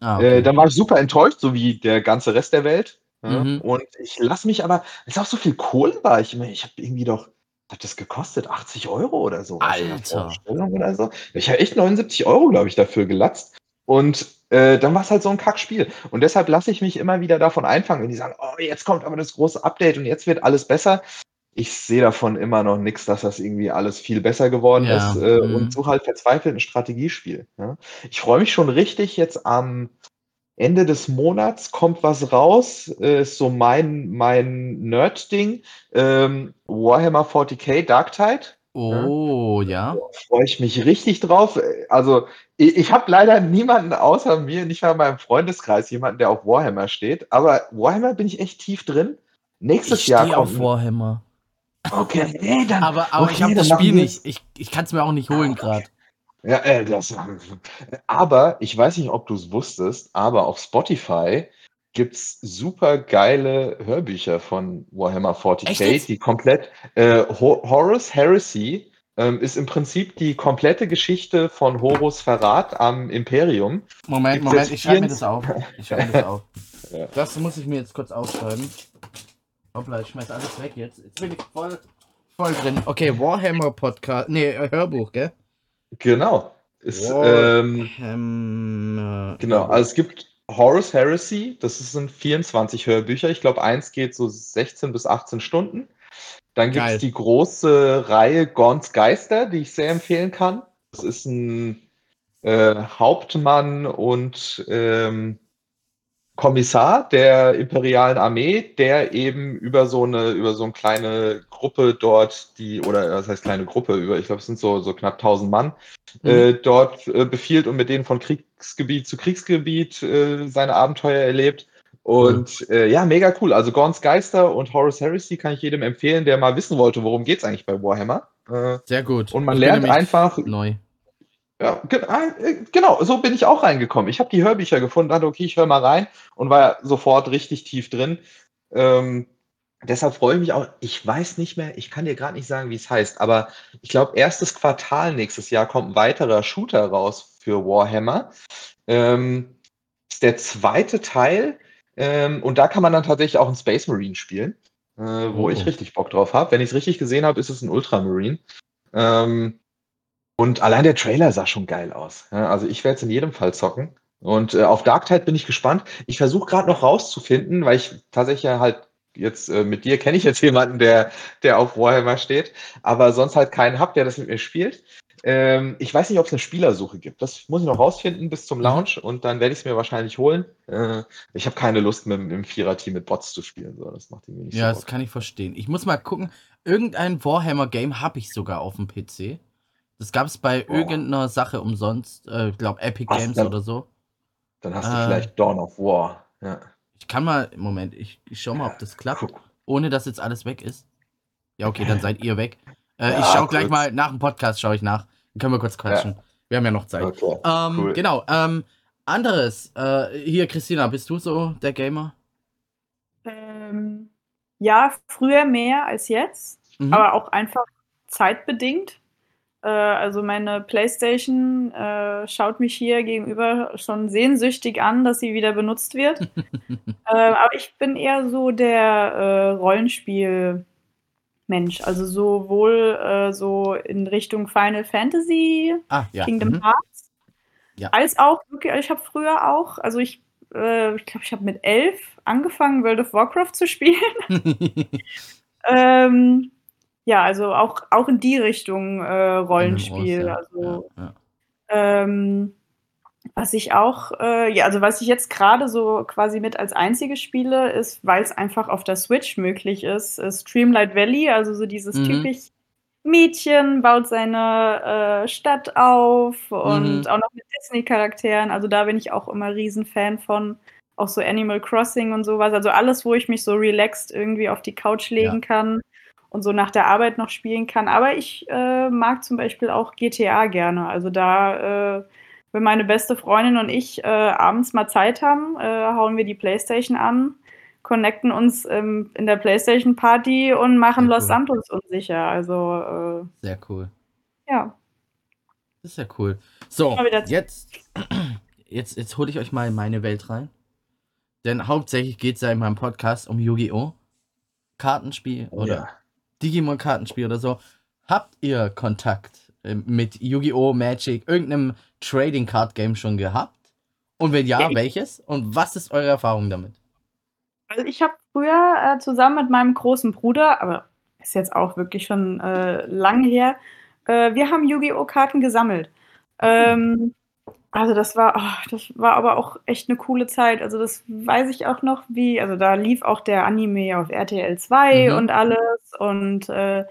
B: Ah, okay. äh, dann war ich super enttäuscht, so wie der ganze Rest der Welt. Ja, mhm. Und ich lasse mich aber, es ist auch so viel Kohlen war. Ich, ich habe irgendwie doch, hat das gekostet 80 Euro oder so?
A: Alter.
B: Oder so. Ich habe echt 79 Euro, glaube ich, dafür gelatzt. Und äh, dann war es halt so ein Kackspiel. Und deshalb lasse ich mich immer wieder davon einfangen, wenn die sagen, oh, jetzt kommt aber das große Update und jetzt wird alles besser. Ich sehe davon immer noch nichts, dass das irgendwie alles viel besser geworden ja. ist äh, mhm. und suche halt verzweifelt ein Strategiespiel. Ja. Ich freue mich schon richtig jetzt am Ende des Monats kommt was raus, äh, ist so mein, mein Nerd-Ding. Ähm, Warhammer 40k Dark Tide.
A: Oh, ja.
B: Da freue ich mich richtig drauf. Also, ich, ich habe leider niemanden außer mir, nicht mal in meinem Freundeskreis, jemanden, der auf Warhammer steht. Aber Warhammer bin ich echt tief drin. Nächstes ich Jahr
A: kommt. auf Warhammer.
B: Okay, nee, dann.
A: Aber, aber
B: okay,
A: ich habe das Spiel nicht. Ich, ich kann es mir auch nicht holen gerade.
B: Ja, äh, das. Aber ich weiß nicht, ob du es wusstest, aber auf Spotify gibt es super geile Hörbücher von Warhammer 40k, die komplett äh, Horus Heresy ähm, ist im Prinzip die komplette Geschichte von Horus Verrat am Imperium.
A: Moment, Gibt's Moment, ich schreibe mir das auf. Ich schreibe mir das auf. ja. Das muss ich mir jetzt kurz aufschreiben. Hoppla, ich schmeiß alles weg jetzt. Jetzt bin ich voll, voll drin. Okay, Warhammer Podcast. Nee, Hörbuch, gell?
B: Genau. Ist, ähm, genau, also es gibt Horus Heresy, das sind 24 Hörbücher. Ich glaube, eins geht so 16 bis 18 Stunden. Dann gibt es die große Reihe Gorns Geister, die ich sehr empfehlen kann. Das ist ein äh, Hauptmann und ähm, Kommissar der imperialen Armee, der eben über so eine, über so eine kleine Gruppe dort, die, oder was heißt kleine Gruppe, über, ich glaube, es sind so, so knapp 1000 Mann,
A: Mhm.
B: äh, dort äh, befiehlt und mit denen von Kriegsgebiet zu Kriegsgebiet äh, seine Abenteuer erlebt. Und äh, ja, mega cool. Also Gorns Geister und Horus Heresy kann ich jedem empfehlen, der mal wissen wollte, worum geht's eigentlich bei Warhammer. Äh,
A: Sehr gut.
B: und man
A: Ich
B: lernt einfach,
A: Neu.
B: Ja, äh, genau, so bin ich auch reingekommen. Ich habe die Hörbücher gefunden, dachte, okay, ich höre mal rein und war sofort richtig tief drin. Ähm, deshalb freue ich mich auch. Ich weiß nicht mehr, ich kann dir gerade nicht sagen, wie es heißt, aber ich glaube, erstes Quartal nächstes Jahr kommt ein weiterer Shooter raus für Warhammer. Ähm, ist der zweite Teil ähm, und da kann man dann tatsächlich auch einen Space Marine spielen, äh, wo
A: Oh.
B: ich richtig Bock drauf habe. Wenn ich es richtig gesehen habe, ist es ein Ultramarine. Ähm, und allein der Trailer sah schon geil aus. Ja, also ich werde es in jedem Fall zocken. Und äh, auf Dark Tide bin ich gespannt. Ich versuche gerade noch rauszufinden, weil ich tatsächlich halt jetzt äh, mit dir kenne ich jetzt jemanden, der, der auf Warhammer steht, aber sonst halt keinen hab, der das mit mir spielt. Ähm, ich weiß nicht, ob es eine Spielersuche gibt. Das muss ich noch rausfinden bis zum. Launch und dann werde ich es mir wahrscheinlich holen. Äh, ich habe keine Lust, mit, im Vierer-Team mit Bots zu spielen. So. Das macht irgendwie nicht
A: Ja,
B: so
A: das kann ich verstehen. Ich muss mal gucken. Irgendein Warhammer-Game habe ich sogar auf dem PC. Das gab es bei
B: Boah.
A: irgendeiner Sache umsonst. Äh, ich glaube, Epic
B: Ach,
A: Games
B: dann-
A: oder so.
B: Dann hast du
A: Äh.
B: vielleicht Dawn of War. Ja.
A: Ich kann mal, Moment, ich, ich schau mal, ob das klappt,
B: Guck.
A: ohne dass jetzt alles weg ist. Ja, okay, dann seid ihr weg. Äh, ich
B: Ja,
A: schau gleich mal nach dem Podcast, schaue ich nach. Dann können wir kurz quatschen. Wir haben ja noch Zeit.
B: Okay.
A: Ähm,
B: cool.
A: Genau. Ähm, anderes. Äh, hier, Christina, bist du so der Gamer?
C: Ähm, ja, früher mehr als jetzt,
A: Mhm.
C: aber auch einfach zeitbedingt. Äh, also meine PlayStation äh, schaut mich hier gegenüber schon sehnsüchtig an, dass sie wieder benutzt wird. äh, aber ich bin eher so der äh, Rollenspiel-Mensch, also sowohl äh, so in Richtung Final Fantasy,
A: ah, ja.
C: Kingdom
A: mhm.
C: Hearts,
A: Ja.
C: als auch wirklich, ich habe früher auch, also ich, äh, ich glaube, ich habe mit elf angefangen, World of Warcraft zu spielen. Ähm, ja, also auch, auch in die Richtung äh, Rollenspiel.
A: MMOs, ja,
C: Also
A: ja, ja.
C: ähm, was ich auch, äh, ja, also was ich jetzt gerade so quasi mit als einzige spiele, ist, weil es einfach auf der Switch möglich ist, ist Streamlight Valley, also so dieses
A: Mhm.
C: typisch Mädchen baut seine äh, Stadt auf und
A: Mhm.
C: auch noch mit Disney-Charakteren. Also da bin ich auch immer riesen Fan von. Auch so Animal Crossing und sowas. Also alles, wo ich mich so relaxed irgendwie auf die Couch legen kann und so nach der Arbeit noch spielen kann. Aber ich äh, mag zum Beispiel auch GTA gerne. Also da, äh, wenn meine beste Freundin und ich äh, abends mal Zeit haben, äh, hauen wir die Playstation an, connecten uns ähm, in der Playstation Party und machen
A: Sehr
C: Los
A: cool.
C: Santos unsicher. Also
A: Sehr cool.
C: äh, ja.
A: Das ist ja cool. So, jetzt, jetzt, jetzt hole ich euch mal in meine Welt rein. Denn hauptsächlich geht es ja in meinem Podcast um Yu-Gi-Oh! Kartenspiel
B: Oh,
A: oder
B: ja.
A: Digimon-Kartenspiel oder so. Habt ihr Kontakt ähm, mit Yu-Gi-Oh! Magic, irgendeinem Trading Card Game schon gehabt? Und wenn ja, welches? Und was ist eure Erfahrung damit?
C: Also ich habe früher äh, zusammen mit meinem großen Bruder, aber ist jetzt auch wirklich schon äh, lange her, äh, wir haben Yu-Gi-Oh! Karten gesammelt. Ähm, also das war, oh, das war aber auch echt eine coole Zeit. Also das weiß ich auch noch, wie, also da lief auch der Anime auf RTL 2
A: Mhm.
C: und alles. Und äh,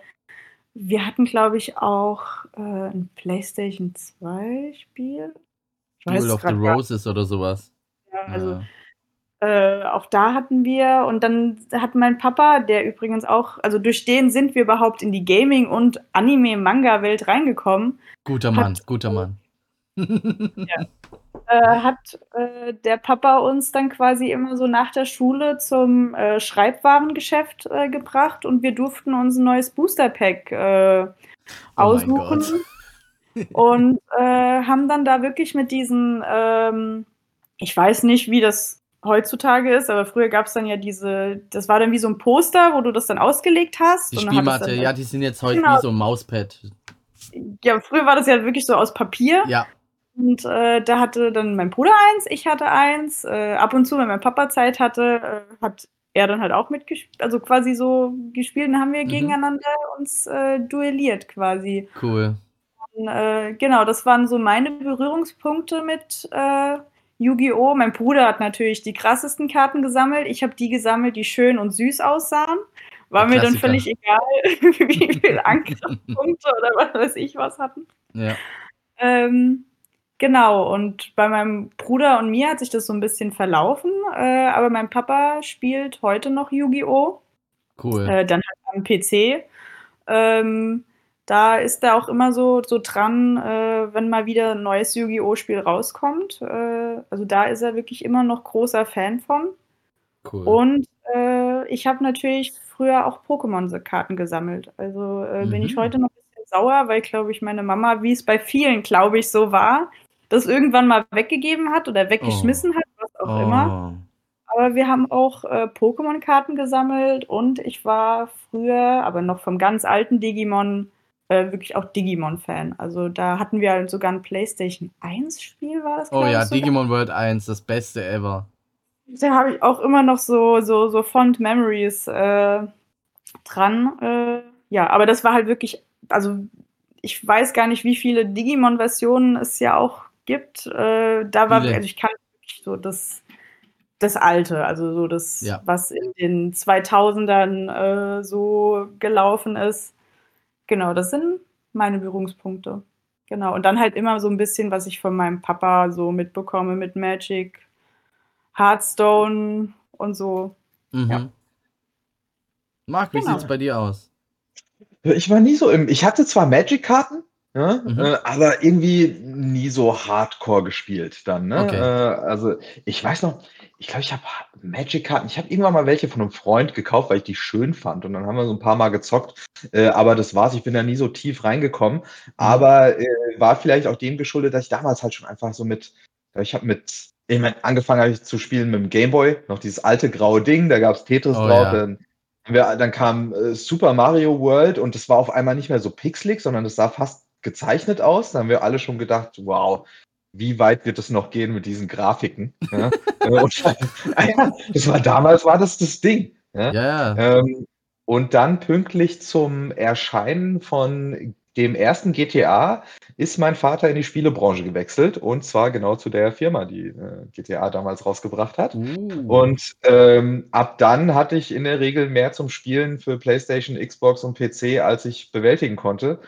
C: wir hatten, glaube ich, auch äh, ein PlayStation 2 Spiel.
A: Duel of the Roses oder sowas.
C: mehr. Also
A: Ja.
C: äh, auch da hatten wir und dann hat mein Papa, der übrigens auch, also durch den sind wir überhaupt in die Gaming- und Anime-Manga-Welt reingekommen,
A: Guter
C: hat-
A: Mann, guter Mann.
C: Äh, hat äh, der Papa uns dann quasi immer so nach der Schule zum äh, Schreibwarengeschäft äh, gebracht und wir durften uns ein neues Booster-Pack äh,
A: Oh
C: aussuchen.
A: Gott.
C: und äh, haben dann da wirklich mit diesen, ähm, ich weiß nicht, wie das heutzutage ist, aber früher gab es dann ja diese, das war dann wie so ein Poster, wo du das dann ausgelegt hast.
A: Die Spielmatte, ja, die sind jetzt heute
C: Genau.
A: wie so ein Mauspad.
C: ja, früher war das ja wirklich so aus Papier.
A: Ja,
C: Und äh, da hatte dann mein Bruder eins, ich hatte eins. Äh, ab und zu, wenn mein Papa Zeit hatte, äh, hat er dann halt auch mitgespielt, also quasi so gespielt. Dann haben wir
A: Mhm.
C: gegeneinander uns äh, duelliert quasi.
A: Cool.
C: Und, äh, genau, das waren so meine Berührungspunkte mit äh, Yu-Gi-Oh! Mein Bruder hat natürlich die krassesten Karten gesammelt. Ich habe die gesammelt, die schön und süß aussahen. War mir dann völlig egal, wie viele Angriffspunkte oder was weiß ich was hatten.
A: Ja.
C: Ähm, genau, und bei meinem Bruder und mir hat sich das so ein bisschen verlaufen, äh, aber mein Papa spielt heute noch Yu-Gi-Oh!
A: Cool.
C: Äh, dann halt am PC. Ähm, da ist er auch immer so, so dran, äh, wenn mal wieder ein neues Yu-Gi-Oh!-Spiel rauskommt. Äh, also da ist er wirklich immer noch großer Fan von.
A: Cool.
C: Und äh, ich habe natürlich früher auch Pokémon-Karten gesammelt. Also äh, bin ich
A: Mhm.
C: heute noch ein bisschen sauer, weil, glaube ich, meine Mama, wie es bei vielen, glaube ich, so war, das irgendwann mal weggegeben hat oder weggeschmissen hat, was auch immer.
A: Oh.
C: Aber wir haben auch äh, Pokémon-Karten gesammelt und ich war früher, aber noch vom ganz alten Digimon, äh, wirklich auch Digimon-Fan. Also da hatten wir halt sogar ein PlayStation 1-Spiel, war das,
A: Oh ja,
C: sogar.
A: Digimon World 1, das Beste ever.
C: Da habe ich auch immer noch so, so, so Fond Memories äh, dran. Äh, ja, aber das war halt wirklich, also ich weiß gar nicht, wie viele Digimon-Versionen es ja auch gibt. Äh, da war, also ich kann wirklich so das, das Alte, also so das,
A: Ja.
C: was in den 2000ern äh, so gelaufen ist. Genau, das sind meine Berührungspunkte. Genau, und dann halt immer so ein bisschen, was ich von meinem Papa so mitbekomme mit Magic, Hearthstone und so.
A: Mhm.
C: Ja.
A: Marc, wie
C: Genau.
A: sieht's bei dir aus?
B: Ich war nie so im. Ich hatte zwar Magic-Karten, ja,
A: Mhm.
B: äh, aber irgendwie nie so hardcore gespielt dann. Ne?
A: Okay.
B: Äh, also ich weiß noch, ich glaube, ich habe Magic-Karten. Ich habe irgendwann mal welche von einem Freund gekauft, weil ich die schön fand. Und dann haben wir so ein paar Mal gezockt. Äh, aber das war's. Ich bin da nie so tief reingekommen. Aber äh, war vielleicht auch dem geschuldet, dass ich damals halt schon einfach so mit, ich habe mit, ich mein, angefangen habe ich zu spielen mit dem Gameboy, noch dieses alte graue Ding, da gab's Tetris
A: Oh,
B: drauf,
A: ja.
B: wir, dann kam äh, Super Mario World und das war auf einmal nicht mehr so pixelig, sondern das sah fast gezeichnet aus. Da haben wir alle schon gedacht, wow, wie weit wird es noch gehen mit diesen Grafiken? Ja? Das war damals war das das Ding. Ja?
A: Ja.
B: Ähm, und dann pünktlich zum Erscheinen von dem ersten GTA ist mein Vater in die Spielebranche gewechselt und zwar genau zu der Firma, die äh, GTA damals rausgebracht hat.
A: Uh.
B: Und ähm, ab dann hatte ich in der Regel mehr zum Spielen für PlayStation, Xbox und PC, als ich bewältigen konnte.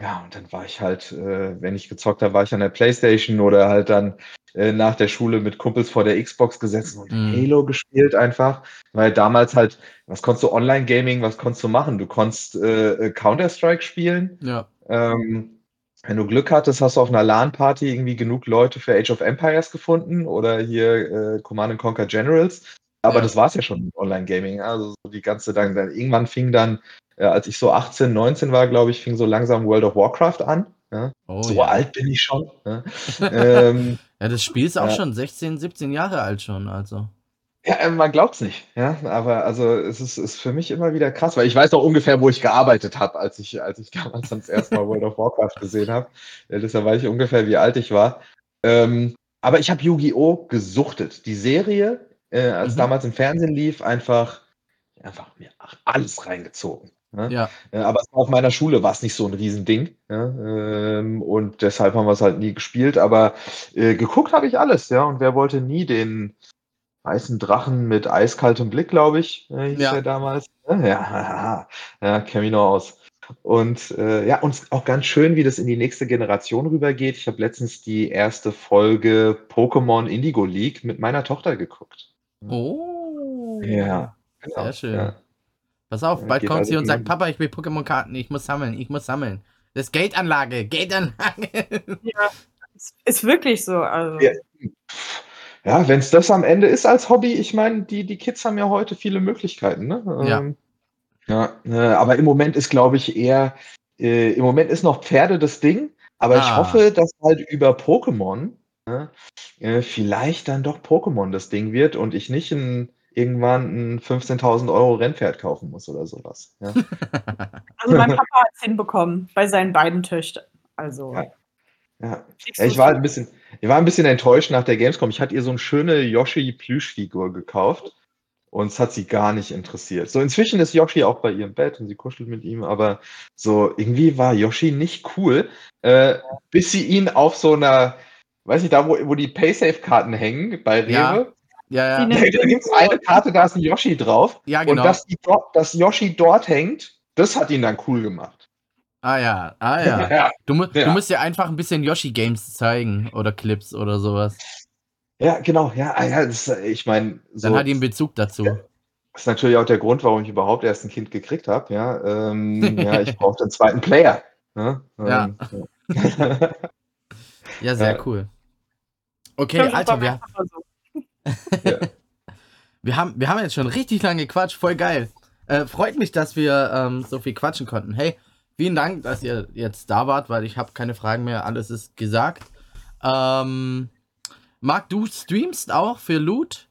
B: Ja, und dann war ich halt, äh, wenn ich gezockt habe, war ich an der PlayStation oder halt dann äh, nach der Schule mit Kumpels vor der Xbox gesessen und
A: Mhm.
B: Halo gespielt einfach. Weil damals halt, was konntest du Online-Gaming, was konntest du machen? Du konntest äh, Counter-Strike spielen.
A: ja.
B: Ähm, wenn du Glück hattest, hast du auf einer LAN-Party irgendwie genug Leute für Age of Empires gefunden oder hier äh, Command and Conquer Generals. Aber
A: Ja.
B: das war es ja schon Online-Gaming. Also so die ganze, dann, dann irgendwann fing dann, äh, als ich so 18, 19 war, glaube ich, fing so langsam World of Warcraft an. Ja?
A: Oh,
B: so
A: ja.
B: alt bin ich schon. Ja, ähm,
A: Ja, das Spiel ist auch
B: Ja.
A: schon 16, 17 Jahre alt schon, also.
B: ja äh, man glaubt's nicht. Ja, aber also es ist, ist für mich immer wieder krass, weil ich weiß auch ungefähr, wo ich gearbeitet habe, als ich, als ich damals das erste Mal World of Warcraft gesehen habe. Ja, deshalb weiß ich ungefähr, wie alt ich war. Ähm, aber ich habe Yu-Gi-Oh! gesuchtet. Die Serie, äh, als
A: Mhm.
B: damals im Fernsehen lief, einfach, einfach mir alles reingezogen. Ne?
A: Ja.
B: Äh, aber auf meiner Schule war es nicht so ein Riesending. Ja? Ähm, und deshalb haben wir es halt nie gespielt. Aber äh, geguckt habe ich alles, ja. Und wer wollte nie den weißen Drachen mit eiskaltem Blick, glaube ich, äh, hieß
A: Ja.
B: der damals. Ja, ja, ja kenn mich noch aus. Und äh, ja, und auch ganz schön, wie das in die nächste Generation rübergeht. Ich habe letztens die erste Folge Pokémon Indigo League mit meiner Tochter geguckt.
A: Oh.
B: Ja, genau.
A: Sehr schön.
B: Ja.
A: Pass auf,
B: Ja,
A: bald kommt sie und sagt, Papa, ich will Pokémon-Karten, ich muss sammeln, ich muss sammeln. Das ist Geldanlage, Geldanlage.
C: Ist, ist wirklich so. Also.
B: Ja. Ja, wenn es das am Ende ist als Hobby, ich meine, die, die Kids haben ja heute viele Möglichkeiten, ne?
A: Ja.
B: Ähm, ja, äh, aber im Moment ist, glaube ich, eher, äh, im Moment ist noch Pferde das Ding, aber ich
A: Ah.
B: hoffe, dass halt über Pokémon ne, äh, vielleicht dann doch Pokémon das Ding wird und ich nicht ein, irgendwann ein 15.000 Euro Rennpferd kaufen muss oder sowas. Ja.
C: Also mein Papa hat es hinbekommen bei seinen beiden Töchtern. Also
B: Ja. Ja. ja. ich war ein bisschen, ich war ein bisschen enttäuscht nach der Gamescom. Ich hatte ihr so eine schöne Yoshi-Plüschfigur gekauft und es hat sie gar nicht interessiert. So inzwischen ist Yoshi auch bei ihrem Bett und sie kuschelt mit ihm, aber so irgendwie war Yoshi nicht cool, äh, bis sie ihn auf so einer, weiß ich, da wo, wo die Paysafe-Karten hängen bei Rewe.
A: Ja. Ja, ja.
B: Da gibt es eine Karte, da ist ein Yoshi drauf.
A: Ja, genau.
B: Und dass, die, dass Yoshi dort hängt, das hat ihn dann cool gemacht.
A: Ah ja, ah ja.
B: Ja.
A: Du, mu
B: Ja.
A: du musst dir einfach ein bisschen Yoshi-Games zeigen oder Clips oder sowas.
B: Ja, genau, ja, ah, ja das, ich meine, so,
A: Dann hat einen Bezug dazu.
B: das ist natürlich auch der Grund, warum ich überhaupt erst ein Kind gekriegt habe. Ja, ähm, ja ich brauchte einen zweiten Player. Ne?
A: Ja.
B: Ähm, ja.
A: Ja, sehr
B: Ja.
A: cool. Okay, Alter, wir, wir, haben, wir haben jetzt schon richtig lange gequatscht. Voll geil. Äh, freut mich, dass wir ähm, so viel quatschen konnten. Hey, vielen Dank, dass ihr jetzt da wart, weil ich habe keine Fragen mehr. Alles ist gesagt. Ähm, Marc, du streamst auch für Loot?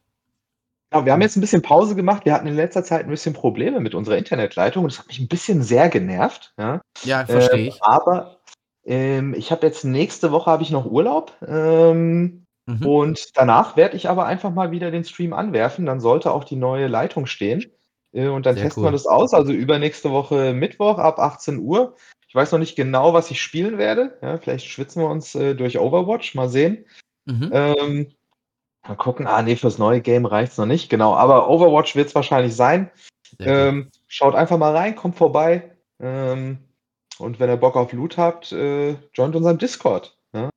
B: Genau, wir haben jetzt ein bisschen Pause gemacht. Wir hatten in letzter Zeit ein bisschen Probleme mit unserer Internetleitung und das hat mich ein bisschen sehr genervt. Ja.
A: Ja, verstehe
B: Ähm,
A: ich.
B: aber ähm, ich habe jetzt nächste Woche habe ich noch Urlaub ähm,
A: Mhm.
B: und danach werde ich aber einfach mal wieder den Stream anwerfen. Dann sollte auch die neue Leitung stehen äh, und dann
A: Sehr
B: testen
A: cool.
B: wir das aus. Also übernächste Woche Mittwoch ab 18 Uhr. Ich weiß noch nicht genau, was ich spielen werde. Ja, vielleicht schwitzen wir uns äh, durch Overwatch. Mal sehen.
A: Mhm.
B: Ähm, mal gucken. Ah, nee, fürs neue Game reicht es noch nicht. Genau, aber Overwatch wird es wahrscheinlich sein.
A: Sehr.
B: Ähm, schaut einfach mal rein, kommt vorbei. Ähm, und wenn ihr Bock auf Loot habt, äh, joint unserem Discord. Ja?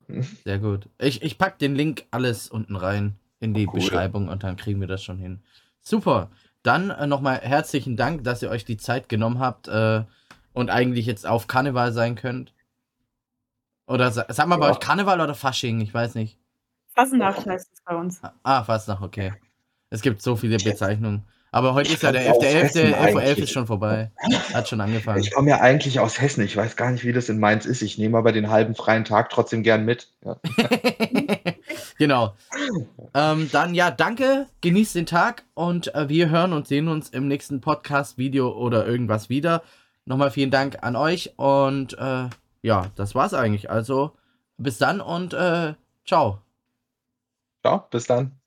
A: Sehr gut. Ich, ich pack den Link alles unten rein in die
B: Cool.
A: Beschreibung und dann kriegen wir das schon hin. Super. Dann äh, nochmal herzlichen Dank, dass ihr euch die Zeit genommen habt äh, und eigentlich jetzt auf Karneval sein könnt. Oder sa sag mal bei
B: Ja.
A: euch Karneval oder Fasching? Ich weiß nicht.
C: Fasnacht heißt es bei uns.
A: Ah, Fastnacht, okay. Es gibt so viele Bezeichnungen. Aber heute
B: Ich
A: ist ja der
B: komm aus
A: 11.11.
B: Hessen
A: 11.11
B: eigentlich.
A: ist schon vorbei. Hat schon angefangen.
B: Ich komme ja eigentlich aus Hessen. Ich weiß gar nicht, wie das in Mainz ist. Ich nehme aber den halben freien Tag trotzdem gern mit. Ja.
A: genau. Ähm, dann ja, danke, genießt den Tag und äh, wir hören und sehen uns im nächsten Podcast, Video oder irgendwas wieder. Nochmal vielen Dank an euch und äh, ja, das war's eigentlich. Also bis dann und äh, ciao.
B: Ciao, bis dann.